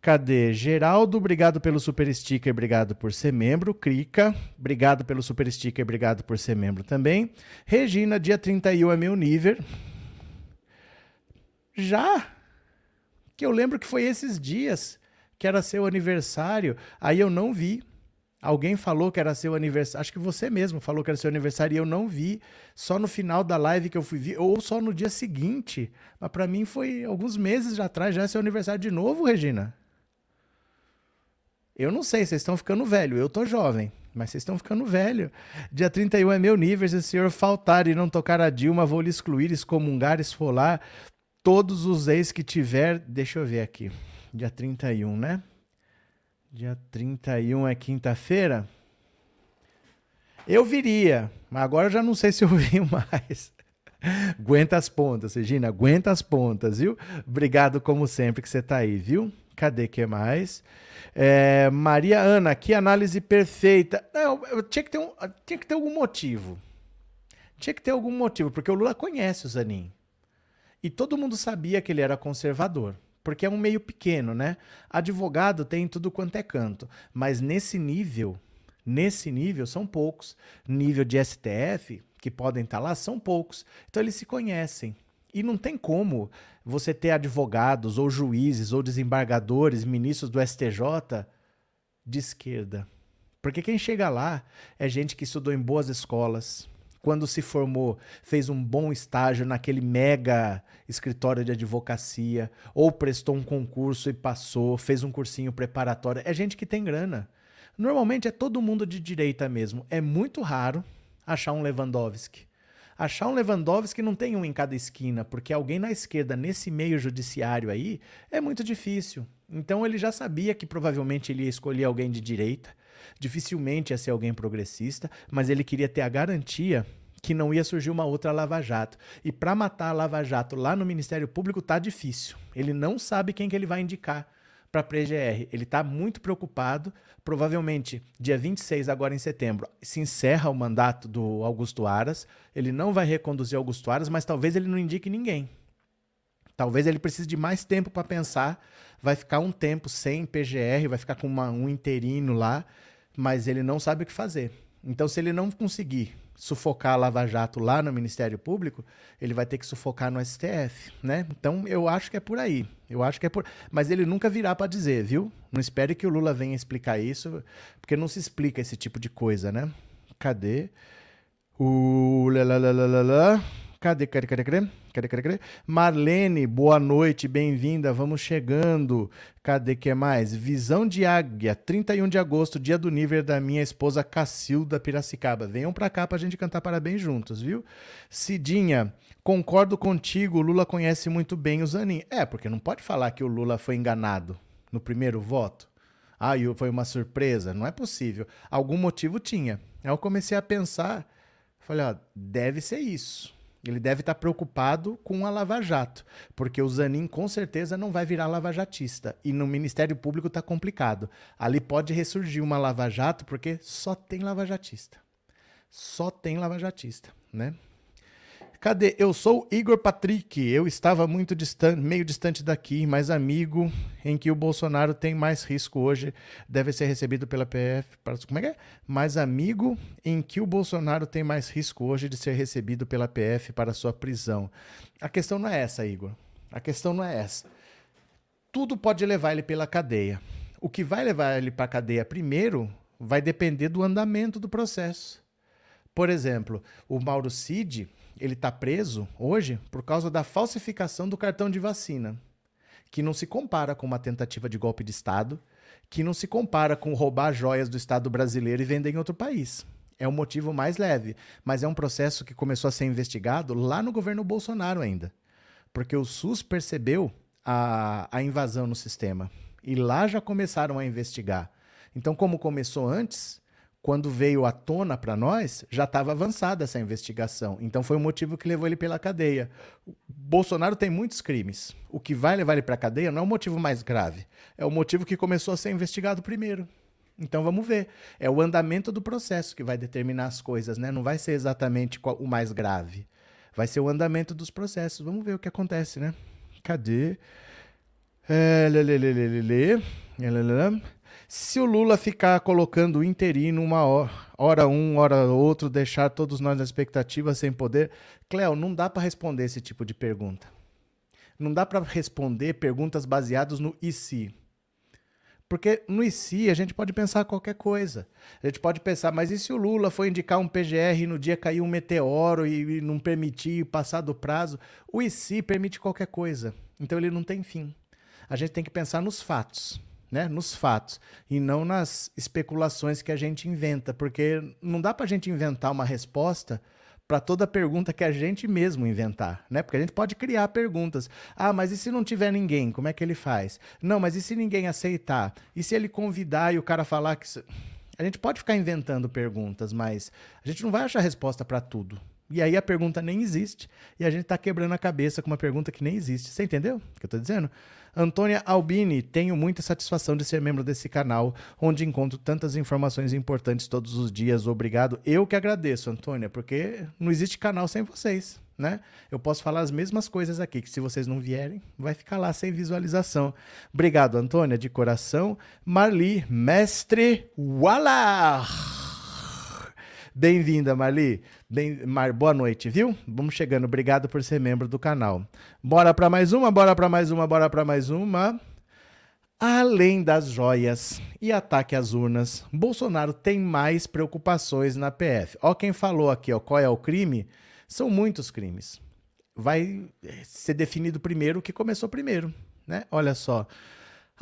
Cadê? Geraldo, obrigado pelo super sticker, obrigado por ser membro. Crica, obrigado pelo super sticker, obrigado por ser membro também. Regina, dia 31 é meu nível. Já? Que eu lembro que foi esses dias que era seu aniversário, aí eu não vi. Alguém falou que era seu aniversário. Acho que você mesmo falou que era seu aniversário e eu não vi. Só no final da live que eu fui ver, ou só no dia seguinte. Mas para mim foi alguns meses atrás, já é seu aniversário de novo, Regina. Eu não sei, vocês estão ficando velho. Eu tô jovem, mas vocês estão ficando velho. Dia 31 é meu nível. Se o senhor faltar e não tocar a Dilma, vou lhe excluir, excomungar, esfolar todos os ex que tiver. Deixa eu ver aqui. Dia 31, né? Dia 31 é quinta-feira? Eu viria, mas agora eu já não sei se eu venho mais. aguenta as pontas, Regina, aguenta as pontas, viu? Obrigado, como sempre, que você tá aí, viu? Cadê que mais? É, Maria Ana, que análise perfeita. Não, eu tinha que, ter um, tinha que ter algum motivo. Tinha que ter algum motivo, porque o Lula conhece o Zanin. E todo mundo sabia que ele era conservador porque é um meio pequeno, né? Advogado tem tudo quanto é canto, mas nesse nível, nesse nível são poucos. Nível de STF, que podem estar lá, são poucos. Então eles se conhecem. E não tem como você ter advogados ou juízes ou desembargadores, ministros do STJ de esquerda. Porque quem chega lá é gente que estudou em boas escolas, quando se formou, fez um bom estágio naquele mega escritório de advocacia, ou prestou um concurso e passou, fez um cursinho preparatório. É gente que tem grana. Normalmente é todo mundo de direita mesmo. É muito raro achar um Lewandowski. Achar um Lewandowski não tem um em cada esquina, porque alguém na esquerda nesse meio judiciário aí é muito difícil. Então ele já sabia que provavelmente ele ia escolher alguém de direita dificilmente ia ser alguém progressista, mas ele queria ter a garantia que não ia surgir uma outra Lava Jato. E para matar a Lava Jato lá no Ministério Público tá difícil. Ele não sabe quem que ele vai indicar para a PGR. Ele está muito preocupado. Provavelmente, dia 26, agora em setembro, se encerra o mandato do Augusto Aras. Ele não vai reconduzir Augusto Aras, mas talvez ele não indique ninguém. Talvez ele precise de mais tempo para pensar. Vai ficar um tempo sem PGR, vai ficar com uma, um interino lá mas ele não sabe o que fazer. Então, se ele não conseguir sufocar a Lava Jato lá no Ministério Público, ele vai ter que sufocar no STF, né? Então, eu acho que é por aí. Eu acho que é por. Mas ele nunca virá para dizer, viu? Não espere que o Lula venha explicar isso, porque não se explica esse tipo de coisa, né? Cadê? O. Lalalala. Cadê, cadê, cadê, cadê? Cadê, cadê, cadê? Marlene, boa noite, bem-vinda, vamos chegando. Cadê que mais? Visão de Águia, 31 de agosto, dia do nível da minha esposa Cacilda Piracicaba. Venham pra cá pra gente cantar parabéns juntos, viu? Cidinha, concordo contigo, o Lula conhece muito bem o Zanin. É, porque não pode falar que o Lula foi enganado no primeiro voto. Ah, foi uma surpresa. Não é possível. Algum motivo tinha. Aí eu comecei a pensar, falei, ó, deve ser isso. Ele deve estar preocupado com a Lava Jato, porque o Zanin com certeza não vai virar lavajatista. E no Ministério Público está complicado. Ali pode ressurgir uma Lava Jato, porque só tem lavajatista. Só tem lavajatista, né? Cadê? Eu sou Igor Patrick. Eu estava muito distante, meio distante daqui, mas amigo em que o Bolsonaro tem mais risco hoje deve ser recebido pela PF. Como é que é? Mais amigo em que o Bolsonaro tem mais risco hoje de ser recebido pela PF para sua prisão. A questão não é essa, Igor. A questão não é essa. Tudo pode levar ele pela cadeia. O que vai levar ele para a cadeia primeiro vai depender do andamento do processo. Por exemplo, o Mauro Cid ele está preso hoje por causa da falsificação do cartão de vacina, que não se compara com uma tentativa de golpe de Estado, que não se compara com roubar joias do Estado brasileiro e vender em outro país. É um motivo mais leve, mas é um processo que começou a ser investigado lá no governo Bolsonaro ainda. Porque o SUS percebeu a, a invasão no sistema. E lá já começaram a investigar. Então, como começou antes, quando veio à tona para nós, já estava avançada essa investigação. Então foi o motivo que levou ele pela cadeia. Bolsonaro tem muitos crimes. O que vai levar ele para a cadeia não é o motivo mais grave, é o motivo que começou a ser investigado primeiro. Então vamos ver. É o andamento do processo que vai determinar as coisas, né? Não vai ser exatamente o mais grave. Vai ser o andamento dos processos. Vamos ver o que acontece, né? Cadê? É, lê, lê, lê, lê, lê, lê. Se o Lula ficar colocando o interino uma hora, hora um, hora outro, deixar todos nós na expectativa sem poder, Cléo, não dá para responder esse tipo de pergunta. Não dá para responder perguntas baseadas no e se. Porque no IC a gente pode pensar qualquer coisa. A gente pode pensar, mas e se o Lula foi indicar um PGR e no dia caiu um meteoro e, não permitir passar do prazo? O IC permite qualquer coisa. Então ele não tem fim. A gente tem que pensar nos fatos. Né, nos fatos e não nas especulações que a gente inventa, porque não dá para a gente inventar uma resposta para toda pergunta que a gente mesmo inventar, né? Porque a gente pode criar perguntas. Ah, mas e se não tiver ninguém, como é que ele faz? Não, mas e se ninguém aceitar? E se ele convidar e o cara falar que a gente pode ficar inventando perguntas, mas a gente não vai achar resposta para tudo. E aí a pergunta nem existe e a gente está quebrando a cabeça com uma pergunta que nem existe. Você entendeu o que eu estou dizendo? Antônia Albini, tenho muita satisfação de ser membro desse canal, onde encontro tantas informações importantes todos os dias. Obrigado. Eu que agradeço, Antônia, porque não existe canal sem vocês. Né? Eu posso falar as mesmas coisas aqui, que se vocês não vierem, vai ficar lá sem visualização. Obrigado, Antônia, de coração. Marli, mestre Wala! Bem-vinda, Marli. Bem, Mar, boa noite, viu? Vamos chegando. Obrigado por ser membro do canal. Bora para mais uma, bora para mais uma, bora para mais uma. Além das joias e ataque às urnas, Bolsonaro tem mais preocupações na PF. Ó quem falou aqui, ó, qual é o crime? São muitos crimes. Vai ser definido primeiro o que começou primeiro, né? Olha só.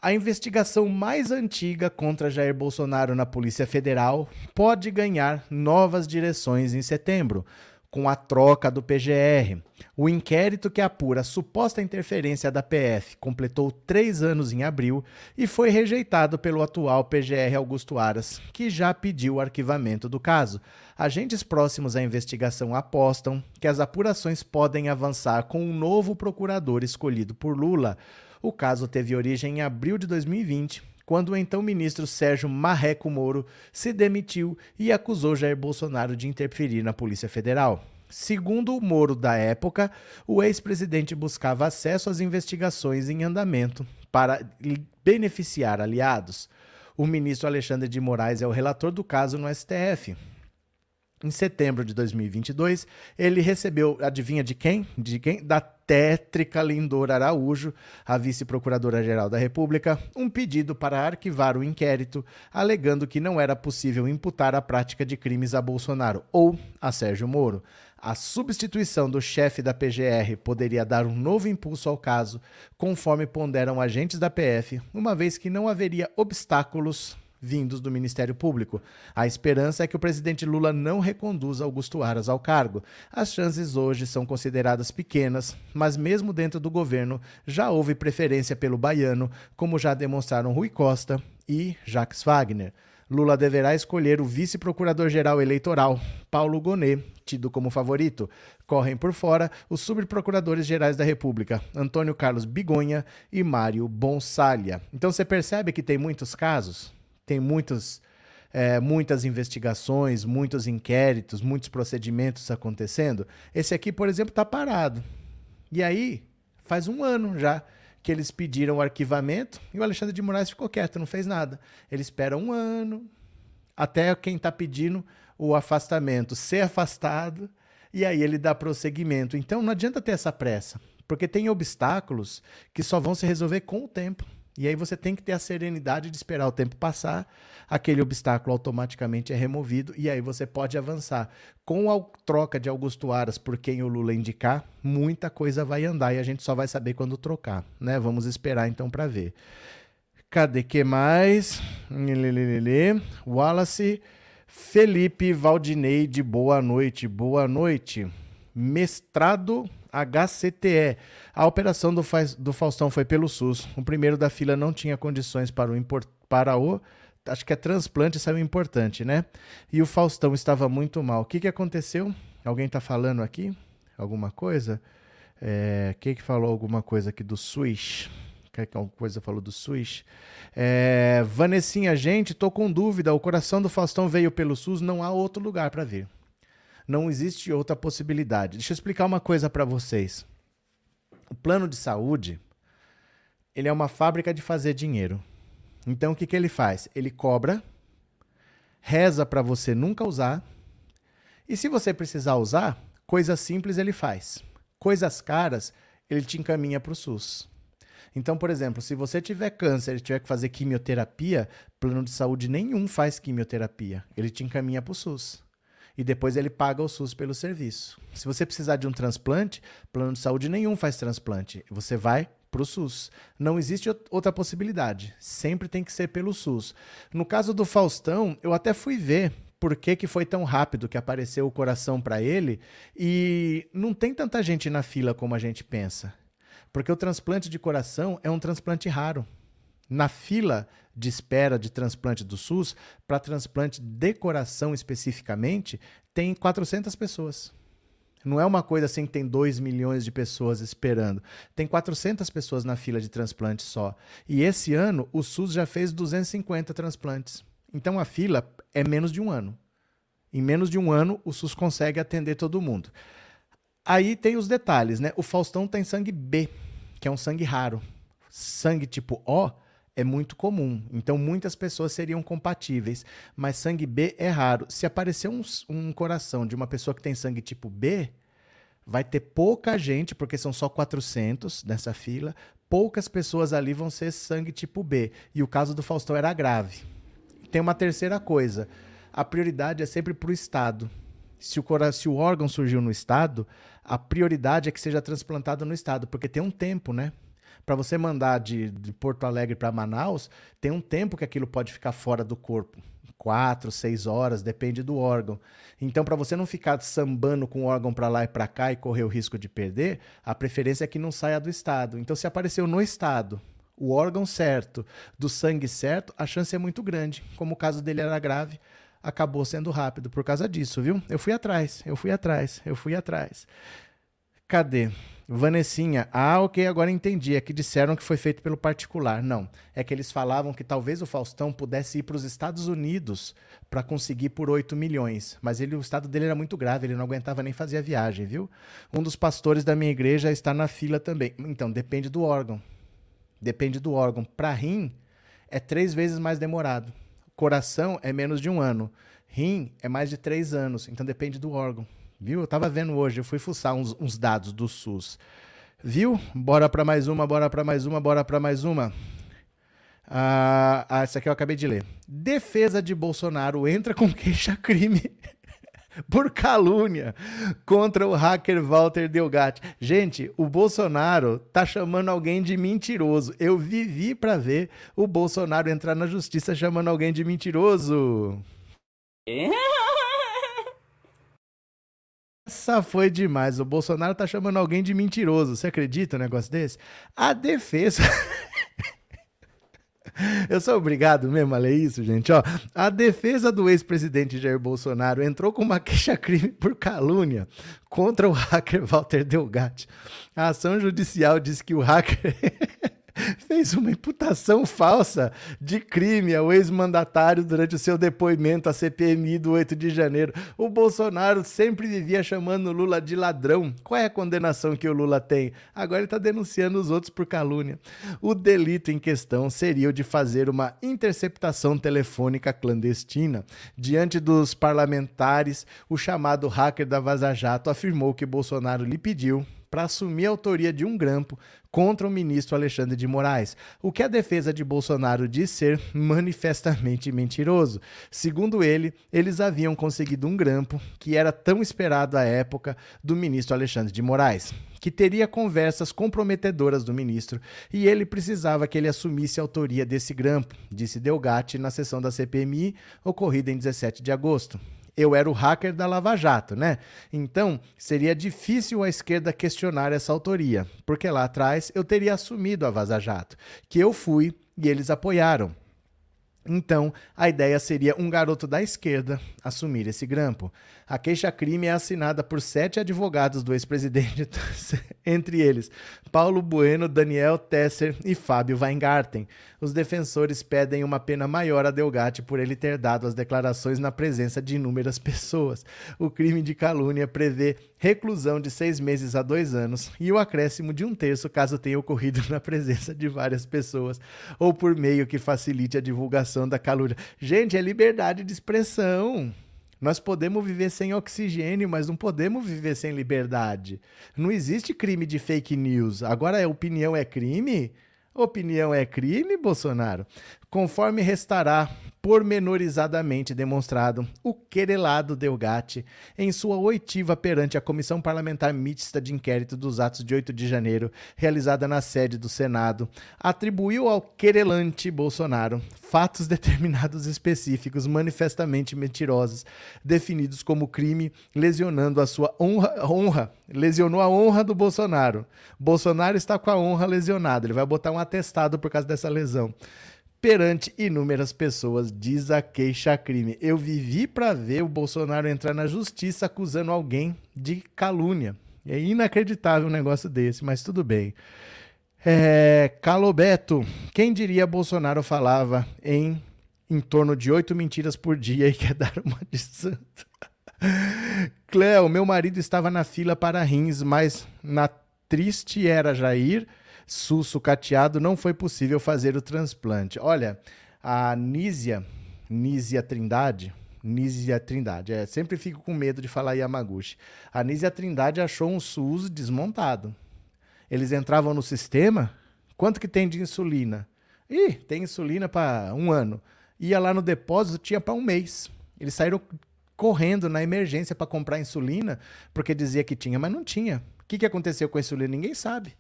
A investigação mais antiga contra Jair Bolsonaro na Polícia Federal pode ganhar novas direções em setembro, com a troca do PGR. O inquérito que apura a suposta interferência da PF completou três anos em abril e foi rejeitado pelo atual PGR Augusto Aras, que já pediu o arquivamento do caso. Agentes próximos à investigação apostam que as apurações podem avançar com um novo procurador escolhido por Lula. O caso teve origem em abril de 2020, quando o então ministro Sérgio Marreco Moro se demitiu e acusou Jair Bolsonaro de interferir na Polícia Federal. Segundo o Moro da época, o ex-presidente buscava acesso às investigações em andamento para beneficiar aliados. O ministro Alexandre de Moraes é o relator do caso no STF. Em setembro de 2022, ele recebeu, adivinha de quem? De quem? Da tétrica Lindor Araújo, a vice-procuradora-geral da República, um pedido para arquivar o inquérito, alegando que não era possível imputar a prática de crimes a Bolsonaro ou a Sérgio Moro. A substituição do chefe da PGR poderia dar um novo impulso ao caso, conforme ponderam agentes da PF, uma vez que não haveria obstáculos vindos do Ministério Público. A esperança é que o presidente Lula não reconduza Augusto Aras ao cargo. As chances hoje são consideradas pequenas, mas mesmo dentro do governo já houve preferência pelo baiano, como já demonstraram Rui Costa e Jacques Wagner. Lula deverá escolher o vice-procurador-geral eleitoral, Paulo Gonet, tido como favorito. Correm por fora os subprocuradores gerais da República, Antônio Carlos Bigonha e Mário Bonsalha. Então você percebe que tem muitos casos? Tem muitos, é, muitas investigações, muitos inquéritos, muitos procedimentos acontecendo. Esse aqui, por exemplo, está parado. E aí, faz um ano já que eles pediram o arquivamento e o Alexandre de Moraes ficou quieto, não fez nada. Ele espera um ano até quem está pedindo o afastamento ser afastado e aí ele dá prosseguimento. Então não adianta ter essa pressa, porque tem obstáculos que só vão se resolver com o tempo. E aí você tem que ter a serenidade de esperar o tempo passar, aquele obstáculo automaticamente é removido e aí você pode avançar. Com a troca de Augusto Aras por quem o Lula indicar, muita coisa vai andar e a gente só vai saber quando trocar, né? Vamos esperar então para ver. Cadê que mais? Wallace Felipe Valdineide, boa noite, boa noite. Mestrado HCTE. A operação do, do Faustão foi pelo SUS. O primeiro da fila não tinha condições para o, para o acho que é transplante, saiu importante, né? E o Faustão estava muito mal. O que, que aconteceu? Alguém está falando aqui? Alguma coisa? É, quem que falou alguma coisa aqui do Swish? Quer que alguma coisa falou do Swish? É, Vanessinha, gente, tô com dúvida. O coração do Faustão veio pelo SUS, não há outro lugar para ver. Não existe outra possibilidade. Deixa eu explicar uma coisa para vocês. O plano de saúde, ele é uma fábrica de fazer dinheiro. Então o que, que ele faz? Ele cobra, reza para você nunca usar, e se você precisar usar, coisas simples ele faz. Coisas caras, ele te encaminha para o SUS. Então, por exemplo, se você tiver câncer e tiver que fazer quimioterapia, plano de saúde nenhum faz quimioterapia. Ele te encaminha para o SUS. E depois ele paga o SUS pelo serviço. Se você precisar de um transplante, plano de saúde nenhum faz transplante. Você vai para o SUS. Não existe outra possibilidade. Sempre tem que ser pelo SUS. No caso do Faustão, eu até fui ver por que, que foi tão rápido que apareceu o coração para ele e não tem tanta gente na fila como a gente pensa. Porque o transplante de coração é um transplante raro. Na fila de espera de transplante do SUS, para transplante de coração especificamente, tem 400 pessoas. Não é uma coisa assim que tem 2 milhões de pessoas esperando. Tem 400 pessoas na fila de transplante só. E esse ano o SUS já fez 250 transplantes. Então a fila é menos de um ano. Em menos de um ano, o SUS consegue atender todo mundo. Aí tem os detalhes, né? O Faustão tem sangue B, que é um sangue raro. Sangue tipo O é muito comum, então muitas pessoas seriam compatíveis, mas sangue B é raro. Se aparecer um, um coração de uma pessoa que tem sangue tipo B, vai ter pouca gente, porque são só 400 nessa fila, poucas pessoas ali vão ser sangue tipo B. E o caso do Faustão era grave. Tem uma terceira coisa. A prioridade é sempre para o Estado. Se o, se o órgão surgiu no Estado, a prioridade é que seja transplantado no Estado, porque tem um tempo, né? Para você mandar de, de Porto Alegre para Manaus, tem um tempo que aquilo pode ficar fora do corpo quatro, seis horas, depende do órgão. Então, para você não ficar sambando com o órgão para lá e para cá e correr o risco de perder, a preferência é que não saia do estado. Então, se apareceu no estado o órgão certo, do sangue certo, a chance é muito grande. Como o caso dele era grave, acabou sendo rápido por causa disso, viu? Eu fui atrás, eu fui atrás, eu fui atrás. Cadê? Vanessinha, ah, ok, agora entendi. É que disseram que foi feito pelo particular. Não, é que eles falavam que talvez o Faustão pudesse ir para os Estados Unidos para conseguir por 8 milhões. Mas ele, o estado dele era muito grave, ele não aguentava nem fazer a viagem, viu? Um dos pastores da minha igreja está na fila também. Então, depende do órgão. Depende do órgão. Para rim, é três vezes mais demorado. Coração é menos de um ano. Rim é mais de três anos. Então, depende do órgão. Viu? Eu tava vendo hoje, eu fui fuçar uns, uns dados do SUS. Viu? Bora para mais uma, bora para mais uma, bora para mais uma. Ah, ah, essa aqui eu acabei de ler. Defesa de Bolsonaro entra com queixa-crime por calúnia contra o hacker Walter Delgatti. Gente, o Bolsonaro tá chamando alguém de mentiroso. Eu vivi para ver o Bolsonaro entrar na justiça chamando alguém de mentiroso. Essa foi demais. O Bolsonaro tá chamando alguém de mentiroso. Você acredita um negócio desse? A defesa. Eu sou obrigado mesmo a ler isso, gente. Ó, a defesa do ex-presidente Jair Bolsonaro entrou com uma queixa-crime por calúnia contra o hacker Walter Delgatti. A ação judicial diz que o hacker fez uma imputação falsa de crime ao ex-mandatário durante o seu depoimento à CPMI do 8 de janeiro. O Bolsonaro sempre vivia chamando o Lula de ladrão. Qual é a condenação que o Lula tem? Agora ele está denunciando os outros por calúnia. O delito em questão seria o de fazer uma interceptação telefônica clandestina. Diante dos parlamentares, o chamado hacker da Vaza Jato afirmou que Bolsonaro lhe pediu para assumir a autoria de um grampo contra o ministro Alexandre de Moraes, o que a defesa de Bolsonaro diz ser manifestamente mentiroso. Segundo ele, eles haviam conseguido um grampo que era tão esperado à época do ministro Alexandre de Moraes, que teria conversas comprometedoras do ministro e ele precisava que ele assumisse a autoria desse grampo, disse Delgatti na sessão da CPMI ocorrida em 17 de agosto eu era o hacker da Lava Jato, né? Então, seria difícil a esquerda questionar essa autoria, porque lá atrás eu teria assumido a Vaza Jato, que eu fui e eles apoiaram. Então, a ideia seria um garoto da esquerda assumir esse grampo. A queixa-crime é assinada por sete advogados do ex-presidente, entre eles Paulo Bueno, Daniel Tesser e Fábio Weingarten. Os defensores pedem uma pena maior a Delgatti por ele ter dado as declarações na presença de inúmeras pessoas. O crime de calúnia prevê reclusão de seis meses a dois anos e o acréscimo de um terço caso tenha ocorrido na presença de várias pessoas ou por meio que facilite a divulgação da calúnia. Gente, é liberdade de expressão. Nós podemos viver sem oxigênio, mas não podemos viver sem liberdade. Não existe crime de fake news. Agora, a opinião é crime? Opinião é crime, Bolsonaro? Conforme restará pormenorizadamente demonstrado o querelado Delgatti em sua oitiva perante a Comissão Parlamentar Mista de Inquérito dos Atos de 8 de janeiro, realizada na sede do Senado, atribuiu ao querelante Bolsonaro fatos determinados específicos manifestamente mentirosos, definidos como crime, lesionando a sua honra, honra, lesionou a honra do Bolsonaro. Bolsonaro está com a honra lesionada, ele vai botar um atestado por causa dessa lesão perante inúmeras pessoas, diz a queixa-crime. Eu vivi para ver o Bolsonaro entrar na justiça acusando alguém de calúnia. É inacreditável um negócio desse, mas tudo bem. É, Calobeto, quem diria Bolsonaro falava em em torno de oito mentiras por dia e quer dar uma de santo. Cleo, meu marido estava na fila para rins, mas na triste era Jair Susso cateado, não foi possível fazer o transplante. Olha, a Nízia, Nízia Trindade, Nízia Trindade, é, sempre fico com medo de falar Yamaguchi. A Nízia Trindade achou um SUS desmontado. Eles entravam no sistema, quanto que tem de insulina? Ih, tem insulina para um ano. Ia lá no depósito, tinha para um mês. Eles saíram correndo na emergência para comprar insulina, porque dizia que tinha, mas não tinha. O que, que aconteceu com a insulina? Ninguém sabe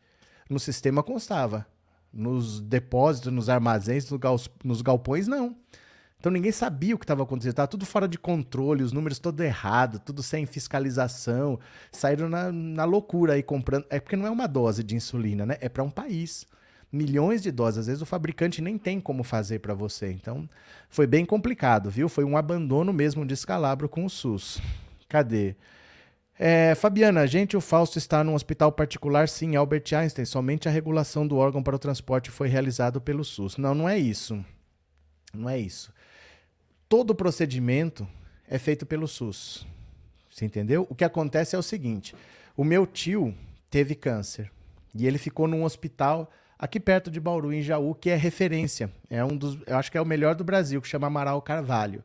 no sistema constava. Nos depósitos, nos armazéns, nos galpões, não. Então ninguém sabia o que estava acontecendo, estava tudo fora de controle, os números todos errados, tudo sem fiscalização. Saíram na, na loucura aí comprando. É porque não é uma dose de insulina, né? É para um país. Milhões de doses. Às vezes o fabricante nem tem como fazer para você. Então foi bem complicado, viu? Foi um abandono mesmo de escalabro com o SUS. Cadê? É, Fabiana, gente, o Fausto está num hospital particular, sim, Albert Einstein. Somente a regulação do órgão para o transporte foi realizado pelo SUS. Não, não é isso. Não é isso. Todo procedimento é feito pelo SUS. Você entendeu? O que acontece é o seguinte: o meu tio teve câncer e ele ficou num hospital aqui perto de Bauru, em Jaú, que é referência. É um dos, eu acho que é o melhor do Brasil, que chama Amaral Carvalho.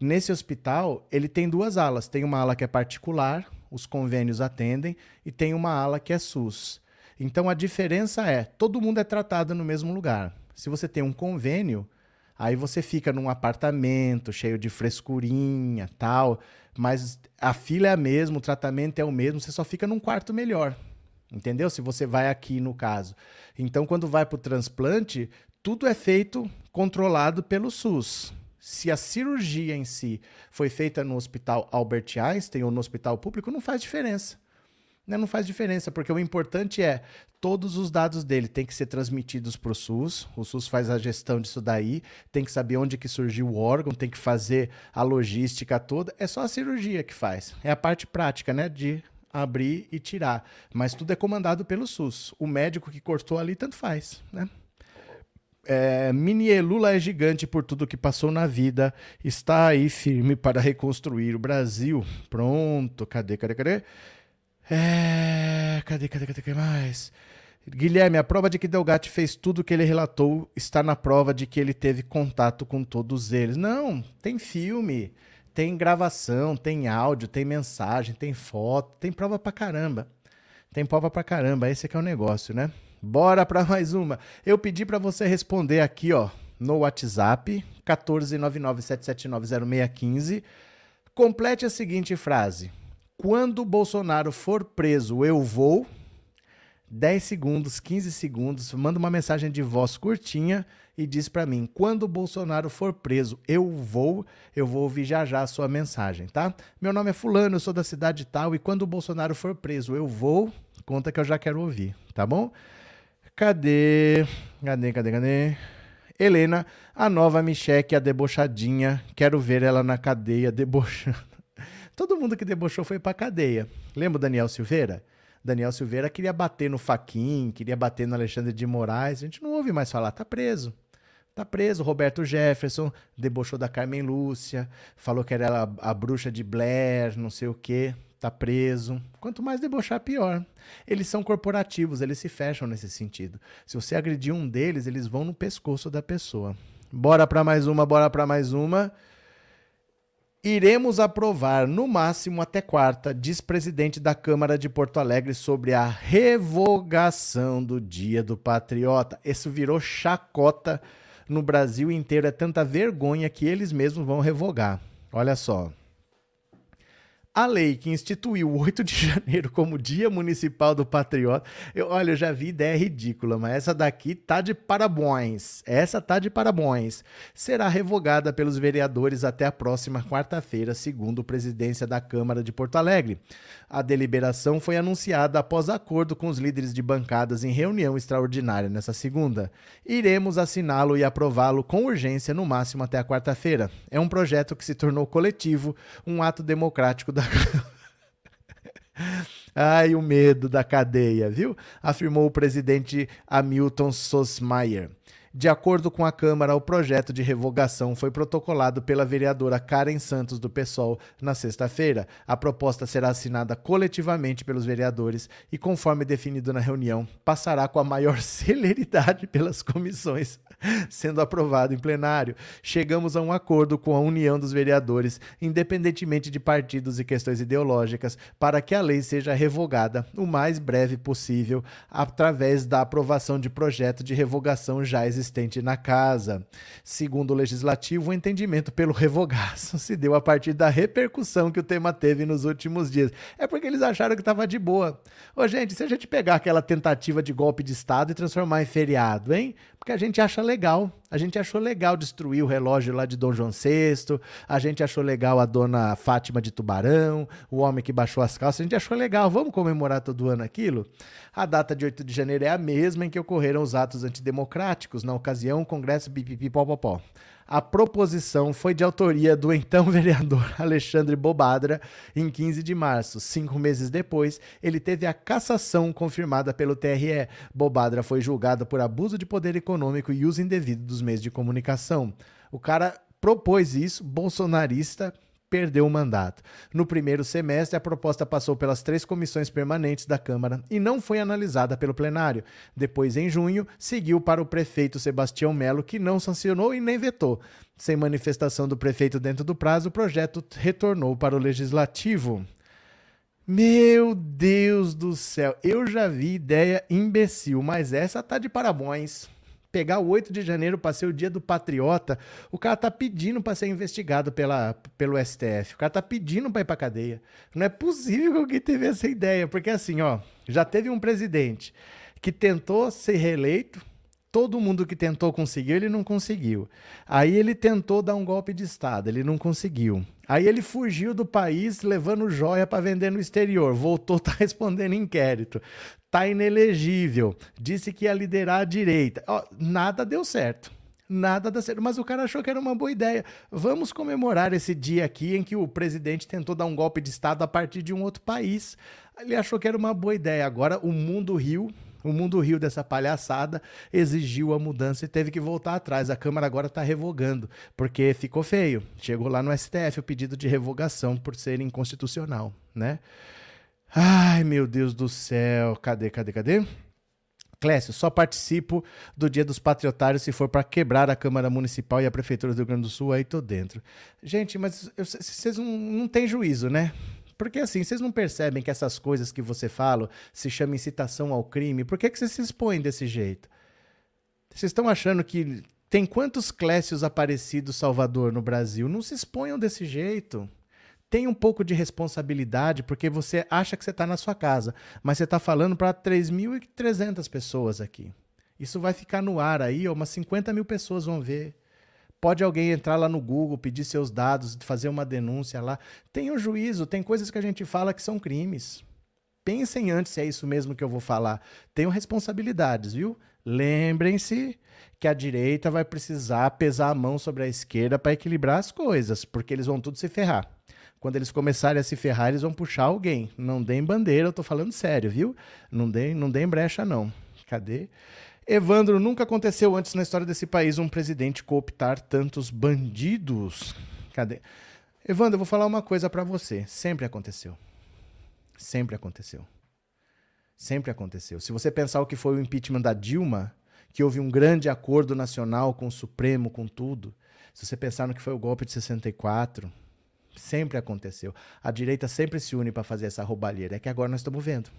Nesse hospital, ele tem duas alas. Tem uma ala que é particular, os convênios atendem, e tem uma ala que é SUS. Então a diferença é, todo mundo é tratado no mesmo lugar. Se você tem um convênio, aí você fica num apartamento cheio de frescurinha, tal, mas a fila é a mesma, o tratamento é o mesmo, você só fica num quarto melhor. Entendeu? Se você vai aqui no caso. Então, quando vai para o transplante, tudo é feito controlado pelo SUS. Se a cirurgia em si foi feita no hospital Albert Einstein ou no hospital público, não faz diferença. Né? Não faz diferença, porque o importante é todos os dados dele têm que ser transmitidos para o SUS. O SUS faz a gestão disso daí, tem que saber onde que surgiu o órgão, tem que fazer a logística toda. É só a cirurgia que faz. É a parte prática, né? De abrir e tirar. Mas tudo é comandado pelo SUS. O médico que cortou ali, tanto faz, né? É, Mini Lula é gigante por tudo que passou na vida, está aí firme para reconstruir o Brasil. Pronto, cadê, cadê, cadê? É, cadê, cadê, cadê, cadê mais? Guilherme, a prova de que Delgatti fez tudo o que ele relatou está na prova de que ele teve contato com todos eles. Não, tem filme, tem gravação, tem áudio, tem mensagem, tem foto, tem prova pra caramba. Tem prova pra caramba, esse é que é o negócio, né? Bora para mais uma. Eu pedi para você responder aqui, ó, no WhatsApp 14997790615. Complete a seguinte frase: Quando Bolsonaro for preso, eu vou 10 segundos, 15 segundos, manda uma mensagem de voz curtinha e diz para mim: quando o Bolsonaro for preso, eu vou, eu vou ouvir já já a sua mensagem, tá? Meu nome é Fulano, eu sou da cidade tal e quando o Bolsonaro for preso, eu vou, conta que eu já quero ouvir, tá bom? Cadê? Cadê, cadê, cadê? Helena, a nova Micheque, a debochadinha. Quero ver ela na cadeia debochando. Todo mundo que debochou foi pra cadeia. Lembra o Daniel Silveira? Daniel Silveira queria bater no Faquin, queria bater no Alexandre de Moraes. A gente não ouve mais falar, tá preso. Tá preso. Roberto Jefferson debochou da Carmen Lúcia, falou que era a, a bruxa de Blair, não sei o quê tá preso. Quanto mais debochar, pior. Eles são corporativos, eles se fecham nesse sentido. Se você agredir um deles, eles vão no pescoço da pessoa. Bora para mais uma, bora para mais uma. Iremos aprovar no máximo até quarta, diz presidente da Câmara de Porto Alegre sobre a revogação do Dia do Patriota. Isso virou chacota no Brasil inteiro, é tanta vergonha que eles mesmos vão revogar. Olha só. A lei que instituiu o 8 de janeiro como Dia Municipal do Patriota, eu, olha, eu já vi ideia ridícula, mas essa daqui tá de parabéns. Essa tá de parabéns. Será revogada pelos vereadores até a próxima quarta-feira, segundo a presidência da Câmara de Porto Alegre. A deliberação foi anunciada após acordo com os líderes de bancadas em reunião extraordinária nessa segunda. Iremos assiná-lo e aprová-lo com urgência no máximo até a quarta-feira. É um projeto que se tornou coletivo, um ato democrático da Ai, o medo da cadeia, viu? Afirmou o presidente Hamilton Sosmaier. De acordo com a Câmara, o projeto de revogação foi protocolado pela vereadora Karen Santos do PSOL na sexta-feira. A proposta será assinada coletivamente pelos vereadores e, conforme definido na reunião, passará com a maior celeridade pelas comissões sendo aprovado em plenário. Chegamos a um acordo com a União dos Vereadores, independentemente de partidos e questões ideológicas, para que a lei seja revogada o mais breve possível através da aprovação de projeto de revogação já existente na casa. Segundo o legislativo, o entendimento pelo revogaço se deu a partir da repercussão que o tema teve nos últimos dias. É porque eles acharam que estava de boa. Ô, gente, se a gente pegar aquela tentativa de golpe de Estado e transformar em feriado, hein? Porque a gente acha legal. A gente achou legal destruir o relógio lá de Dom João VI, a gente achou legal a dona Fátima de Tubarão, o homem que baixou as calças, a gente achou legal. Vamos comemorar todo ano aquilo? A data de 8 de janeiro é a mesma em que ocorreram os atos antidemocráticos, na ocasião, o Congresso Pipipipopopó. A proposição foi de autoria do então vereador Alexandre Bobadra em 15 de março. Cinco meses depois, ele teve a cassação confirmada pelo TRE. Bobadra foi julgado por abuso de poder econômico e uso indevido dos meios de comunicação. O cara propôs isso, bolsonarista, perdeu o mandato. No primeiro semestre, a proposta passou pelas três comissões permanentes da Câmara e não foi analisada pelo plenário. Depois, em junho, seguiu para o prefeito Sebastião Melo, que não sancionou e nem vetou. Sem manifestação do prefeito dentro do prazo, o projeto retornou para o legislativo. Meu Deus do céu, eu já vi ideia imbecil, mas essa tá de parabéns pegar o 8 de janeiro para ser o dia do patriota, o cara tá pedindo para ser investigado pela, pelo STF. O cara tá pedindo para ir para cadeia. Não é possível que alguém teve essa ideia, porque assim, ó, já teve um presidente que tentou ser reeleito, todo mundo que tentou conseguiu, ele não conseguiu. Aí ele tentou dar um golpe de Estado, ele não conseguiu. Aí ele fugiu do país levando joia para vender no exterior, voltou, tá respondendo inquérito, tá inelegível, disse que ia liderar a direita. Ó, nada deu certo. Nada deu certo, mas o cara achou que era uma boa ideia. Vamos comemorar esse dia aqui em que o presidente tentou dar um golpe de Estado a partir de um outro país. Ele achou que era uma boa ideia. Agora o mundo riu, o mundo riu dessa palhaçada, exigiu a mudança e teve que voltar atrás. A Câmara agora está revogando, porque ficou feio. Chegou lá no STF o pedido de revogação por ser inconstitucional, né? Ai, meu Deus do céu. Cadê, cadê, cadê? Clécio, só participo do Dia dos Patriotários se for para quebrar a Câmara Municipal e a Prefeitura do Rio Grande do Sul, aí tô dentro. Gente, mas vocês não, não têm juízo, né? Porque assim, vocês não percebem que essas coisas que você fala se chama incitação ao crime? Por que, que vocês se expõem desse jeito? Vocês estão achando que tem quantos Clécios aparecidos Salvador no Brasil? Não se exponham desse jeito. Tem um pouco de responsabilidade, porque você acha que você está na sua casa, mas você está falando para 3.300 pessoas aqui. Isso vai ficar no ar aí, umas 50 mil pessoas vão ver. Pode alguém entrar lá no Google, pedir seus dados, fazer uma denúncia lá. Tem o juízo, tem coisas que a gente fala que são crimes. Pensem antes se é isso mesmo que eu vou falar. Tenham responsabilidades, viu? Lembrem-se que a direita vai precisar pesar a mão sobre a esquerda para equilibrar as coisas, porque eles vão tudo se ferrar. Quando eles começarem a se ferrar, eles vão puxar alguém. Não deem bandeira, eu tô falando sério, viu? Não deem, não deem brecha, não. Cadê? Evandro, nunca aconteceu antes na história desse país um presidente cooptar tantos bandidos. Cadê? Evandro, eu vou falar uma coisa para você. Sempre aconteceu. Sempre aconteceu. Sempre aconteceu. Se você pensar o que foi o impeachment da Dilma, que houve um grande acordo nacional com o Supremo, com tudo. Se você pensar no que foi o golpe de 64, Sempre aconteceu. A direita sempre se une para fazer essa roubalheira. É que agora nós estamos vendo.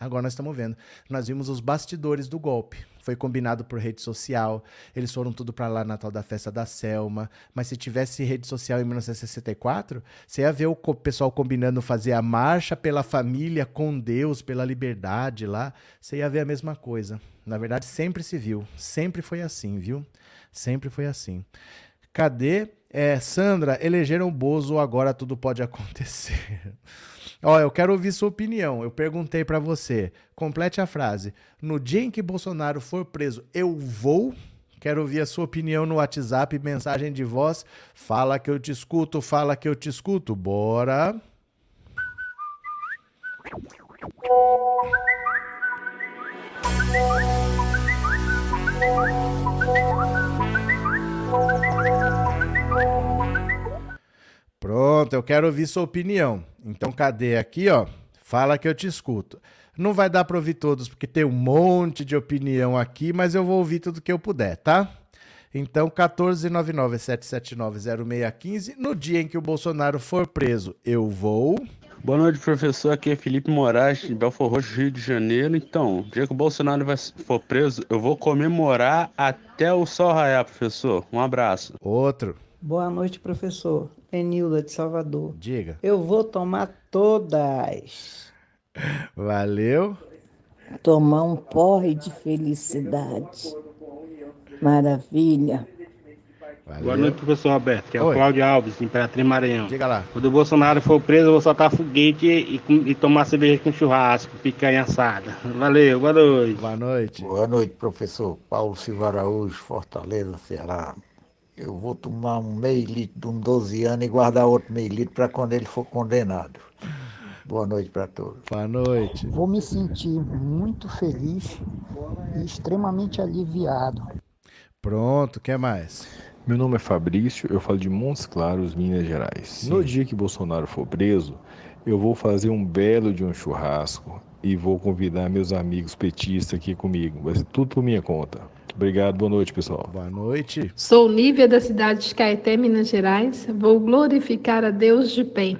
Agora nós estamos vendo. Nós vimos os bastidores do golpe. Foi combinado por rede social. Eles foram tudo para lá na tal da festa da Selma. Mas se tivesse rede social em 1964, você ia ver o pessoal combinando fazer a marcha pela família, com Deus, pela liberdade lá. Você ia ver a mesma coisa. Na verdade, sempre se viu. Sempre foi assim, viu? Sempre foi assim. Cadê? É, Sandra, elegeram o Bozo, agora tudo pode acontecer. Ó, eu quero ouvir sua opinião. Eu perguntei para você. Complete a frase. No dia em que Bolsonaro for preso, eu vou. Quero ouvir a sua opinião no WhatsApp, mensagem de voz. Fala que eu te escuto, fala que eu te escuto. Bora. Pronto, eu quero ouvir sua opinião. Então, cadê aqui, ó? Fala que eu te escuto. Não vai dar para ouvir todos, porque tem um monte de opinião aqui, mas eu vou ouvir tudo que eu puder, tá? Então, 14997790615, no dia em que o Bolsonaro for preso, eu vou. Boa noite, professor. Aqui é Felipe Moraes, de Belfor Roxo, Rio de Janeiro. Então, no dia que o Bolsonaro vai, for preso, eu vou comemorar até o sol raiar, professor. Um abraço. Outro. Boa noite, professor. Enilda de Salvador. Diga. Eu vou tomar todas. Valeu. Tomar um porre de felicidade. Maravilha. Valeu. Boa noite, professor Roberto. Que é Oi. o Cláudio Alves, Imperatriz Maranhão. Diga lá. Quando o Bolsonaro for preso, eu vou soltar foguete e, com- e tomar cerveja com churrasco, picanha assada. Valeu, boa noite. Boa noite. Boa noite, professor. Paulo Silva Araújo, Fortaleza, Ceará. Eu vou tomar um meio litro de um 12 anos e guardar outro meio litro para quando ele for condenado. Boa noite para todos. Boa noite. Vou me sentir muito feliz e extremamente aliviado. Pronto, o que mais? Meu nome é Fabrício, eu falo de Montes Claros, Minas Gerais. No dia que Bolsonaro for preso, eu vou fazer um belo de um churrasco e vou convidar meus amigos petistas aqui comigo. Vai ser tudo por minha conta. Obrigado, boa noite, pessoal. Boa noite. Sou Lívia da cidade de Caeté, Minas Gerais. Vou glorificar a Deus de pé.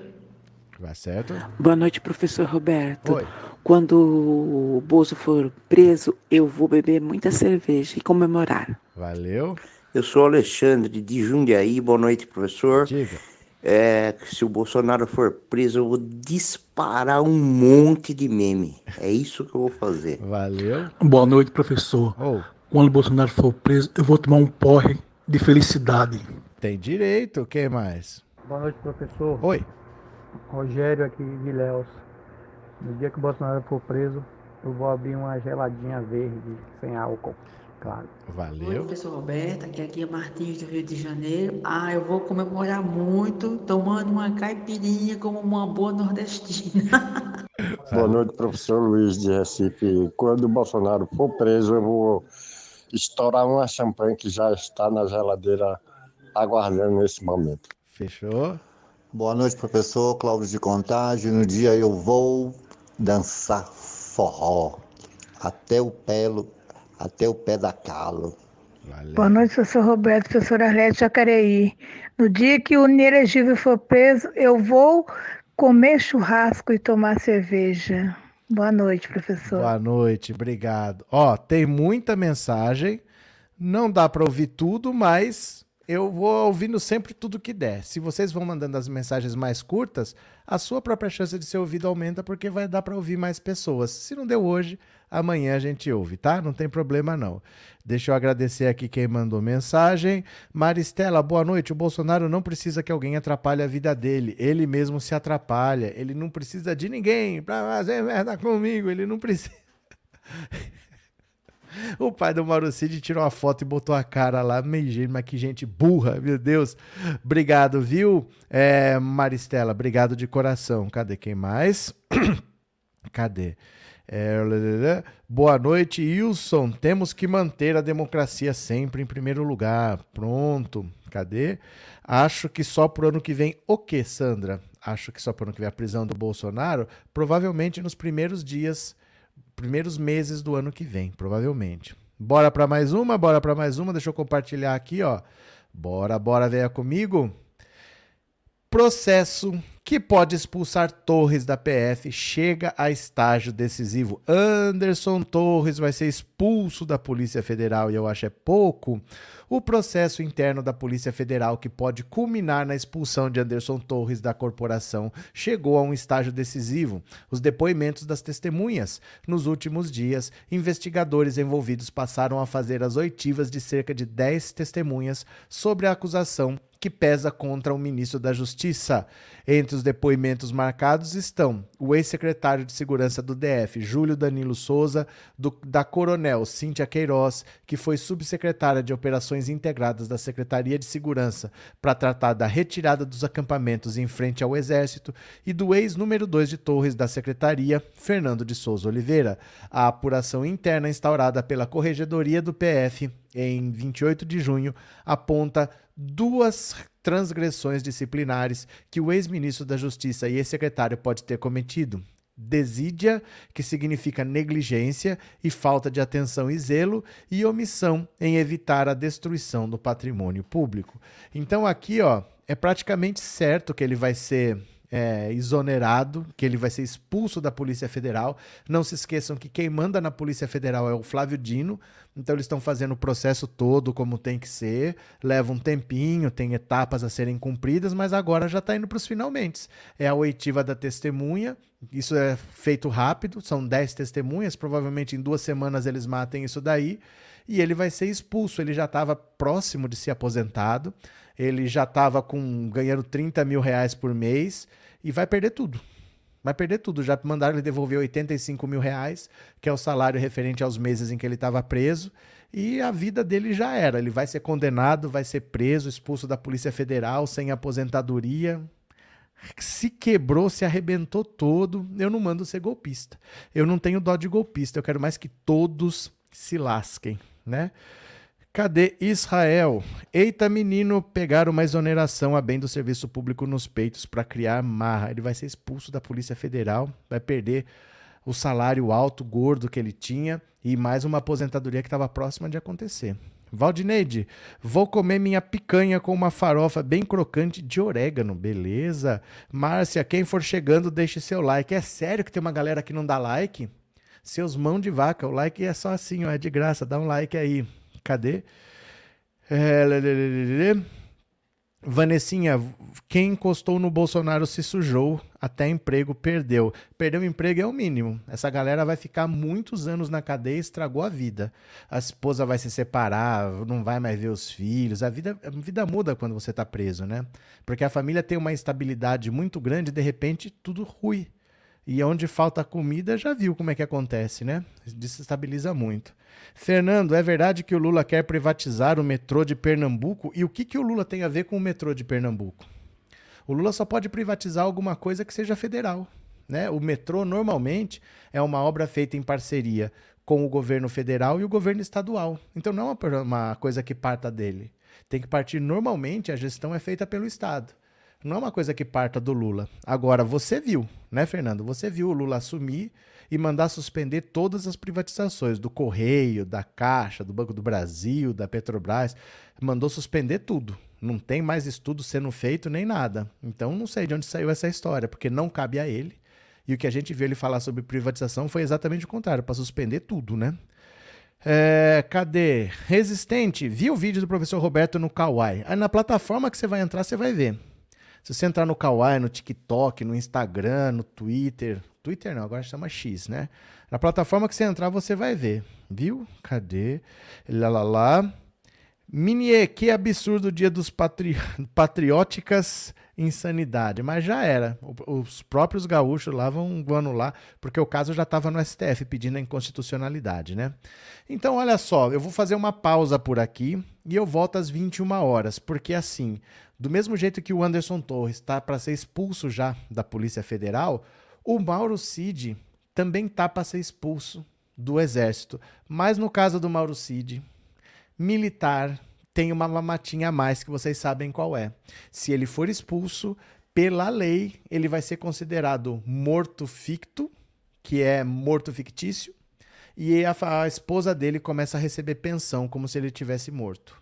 Vai certo? Boa noite, professor Roberto. Oi. Quando o Bozo for preso, eu vou beber muita cerveja e comemorar. Valeu. Eu sou Alexandre de Jundiaí, boa noite, professor. Diga. É, se o Bolsonaro for preso, eu vou disparar um monte de meme. É isso que eu vou fazer. Valeu. Boa noite, professor. Oh, Quando o Bolsonaro for preso, eu vou tomar um porre de felicidade. tem direito. Quem mais? Boa noite, professor. Oi. Rogério aqui de Léus. No dia que o Bolsonaro for preso, eu vou abrir uma geladinha verde sem álcool, claro. Oi, Valeu. professor Roberto, aqui, aqui é Martins do Rio de Janeiro. Ah, eu vou comemorar muito tomando uma caipirinha como uma boa nordestina. Boa noite, professor Luiz de Recife. Quando o Bolsonaro for preso, eu vou estourar uma champanhe que já está na geladeira aguardando nesse momento. Fechou? Boa noite, professor Cláudio de Contagem. No dia eu vou dançar forró até o pé, até o pé da calo. Valeu. Boa noite, professor Roberto, professor Arlete Jacareí. No dia que o inelegível for preso, eu vou comer churrasco e tomar cerveja. Boa noite, professor. Boa noite, obrigado. Ó, tem muita mensagem. Não dá para ouvir tudo, mas eu vou ouvindo sempre tudo que der. Se vocês vão mandando as mensagens mais curtas, a sua própria chance de ser ouvido aumenta porque vai dar para ouvir mais pessoas. Se não deu hoje, amanhã a gente ouve, tá? Não tem problema não. Deixa eu agradecer aqui quem mandou mensagem. Maristela, boa noite. O Bolsonaro não precisa que alguém atrapalhe a vida dele. Ele mesmo se atrapalha. Ele não precisa de ninguém pra fazer merda comigo. Ele não precisa. O pai do Maurocide tirou uma foto e botou a cara lá, mas que gente burra, meu Deus. Obrigado, viu, é, Maristela? Obrigado de coração. Cadê quem mais? Cadê? É, boa noite, Wilson. Temos que manter a democracia sempre em primeiro lugar. Pronto. Cadê? Acho que só pro ano que vem. O que, Sandra? Acho que só pro ano que vem a prisão do Bolsonaro? Provavelmente nos primeiros dias primeiros meses do ano que vem, provavelmente. Bora para mais uma, bora para mais uma. Deixa eu compartilhar aqui, ó. Bora, bora, venha comigo. Processo que pode expulsar Torres da PF chega a estágio decisivo. Anderson Torres vai ser expulso da Polícia Federal e eu acho é pouco. O processo interno da Polícia Federal, que pode culminar na expulsão de Anderson Torres da corporação, chegou a um estágio decisivo. Os depoimentos das testemunhas. Nos últimos dias, investigadores envolvidos passaram a fazer as oitivas de cerca de 10 testemunhas sobre a acusação que pesa contra o ministro da Justiça. Entre os depoimentos marcados estão o ex-secretário de Segurança do DF, Júlio Danilo Souza, do, da Coronel Cíntia Queiroz, que foi subsecretária de Operações Integradas da Secretaria de Segurança para tratar da retirada dos acampamentos em frente ao Exército, e do ex-número 2 de Torres da Secretaria, Fernando de Souza Oliveira. A apuração interna instaurada pela Corregedoria do PF em 28 de junho aponta duas transgressões disciplinares que o ex-ministro da Justiça e ex-secretário pode ter cometido. Desídia, que significa negligência e falta de atenção e zelo, e omissão em evitar a destruição do patrimônio público. Então aqui, ó, é praticamente certo que ele vai ser é, exonerado, que ele vai ser expulso da Polícia Federal. Não se esqueçam que quem manda na Polícia Federal é o Flávio Dino, então eles estão fazendo o processo todo como tem que ser, leva um tempinho, tem etapas a serem cumpridas, mas agora já está indo para os finalmente. É a oitiva da testemunha, isso é feito rápido, são 10 testemunhas, provavelmente em duas semanas eles matem isso daí, e ele vai ser expulso. Ele já estava próximo de ser aposentado, ele já estava com ganhando 30 mil reais por mês e vai perder tudo. Vai perder tudo. Já mandaram ele devolver 85 mil reais, que é o salário referente aos meses em que ele estava preso. E a vida dele já era. Ele vai ser condenado, vai ser preso, expulso da Polícia Federal, sem aposentadoria. Se quebrou, se arrebentou todo. Eu não mando ser golpista. Eu não tenho dó de golpista. Eu quero mais que todos se lasquem, né? Cadê Israel? Eita, menino, pegaram uma exoneração a bem do serviço público nos peitos para criar marra. Ele vai ser expulso da Polícia Federal, vai perder o salário alto, gordo que ele tinha e mais uma aposentadoria que estava próxima de acontecer. Valdineide, vou comer minha picanha com uma farofa bem crocante de orégano, beleza? Márcia, quem for chegando, deixe seu like. É sério que tem uma galera que não dá like? Seus mão de vaca, o like é só assim, ó, é de graça, dá um like aí. Cadê? É... Vanessinha, quem encostou no Bolsonaro se sujou, até emprego perdeu. Perdeu emprego é o mínimo. Essa galera vai ficar muitos anos na cadeia e estragou a vida. A esposa vai se separar, não vai mais ver os filhos. A vida, a vida muda quando você está preso, né? Porque a família tem uma instabilidade muito grande e de repente tudo ruim. E onde falta comida, já viu como é que acontece, né? Desestabiliza muito. Fernando, é verdade que o Lula quer privatizar o metrô de Pernambuco? E o que, que o Lula tem a ver com o metrô de Pernambuco? O Lula só pode privatizar alguma coisa que seja federal. Né? O metrô, normalmente, é uma obra feita em parceria com o governo federal e o governo estadual. Então, não é uma coisa que parta dele. Tem que partir, normalmente, a gestão é feita pelo Estado. Não é uma coisa que parta do Lula. Agora, você viu, né, Fernando? Você viu o Lula assumir e mandar suspender todas as privatizações do Correio, da Caixa, do Banco do Brasil, da Petrobras. Mandou suspender tudo. Não tem mais estudo sendo feito nem nada. Então não sei de onde saiu essa história, porque não cabe a ele. E o que a gente viu ele falar sobre privatização foi exatamente o contrário, para suspender tudo, né? É, cadê? Resistente. Viu o vídeo do professor Roberto no Kawaii? Aí na plataforma que você vai entrar, você vai ver. Se você entrar no Kawaii, no TikTok, no Instagram, no Twitter, Twitter não, agora chama X, né? Na plataforma que você entrar, você vai ver. Viu? Cadê? Lá, lá, lá. Minie, que absurdo dia dos patri... patrióticas insanidade. Mas já era. Os próprios gaúchos lá vão, anular, porque o caso já estava no STF pedindo a inconstitucionalidade, né? Então, olha só, eu vou fazer uma pausa por aqui e eu volto às 21 horas, porque assim, do mesmo jeito que o Anderson Torres está para ser expulso já da Polícia Federal, o Mauro Cid também tá para ser expulso do exército. Mas no caso do Mauro Cid, militar tem uma mamatinha a mais que vocês sabem qual é. Se ele for expulso, pela lei, ele vai ser considerado morto ficto, que é morto fictício, e a, a esposa dele começa a receber pensão como se ele tivesse morto.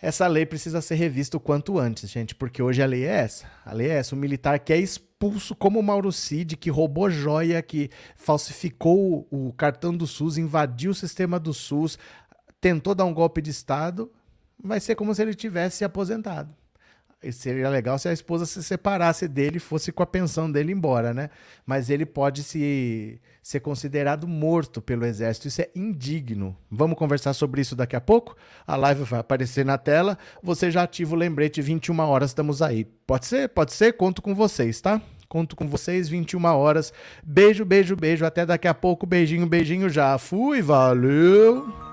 Essa lei precisa ser revista o quanto antes, gente, porque hoje a lei é essa. A lei é essa. O militar que é expulso, como o Mauro Cid, que roubou joia, que falsificou o cartão do SUS, invadiu o sistema do SUS, tentou dar um golpe de Estado, vai ser como se ele tivesse aposentado. Seria legal se a esposa se separasse dele e fosse com a pensão dele embora, né? Mas ele pode se ser considerado morto pelo exército. Isso é indigno. Vamos conversar sobre isso daqui a pouco? A live vai aparecer na tela. Você já ativa o lembrete 21 horas, estamos aí. Pode ser? Pode ser? Conto com vocês, tá? Conto com vocês 21 horas. Beijo, beijo, beijo. Até daqui a pouco. Beijinho, beijinho já. Fui, valeu.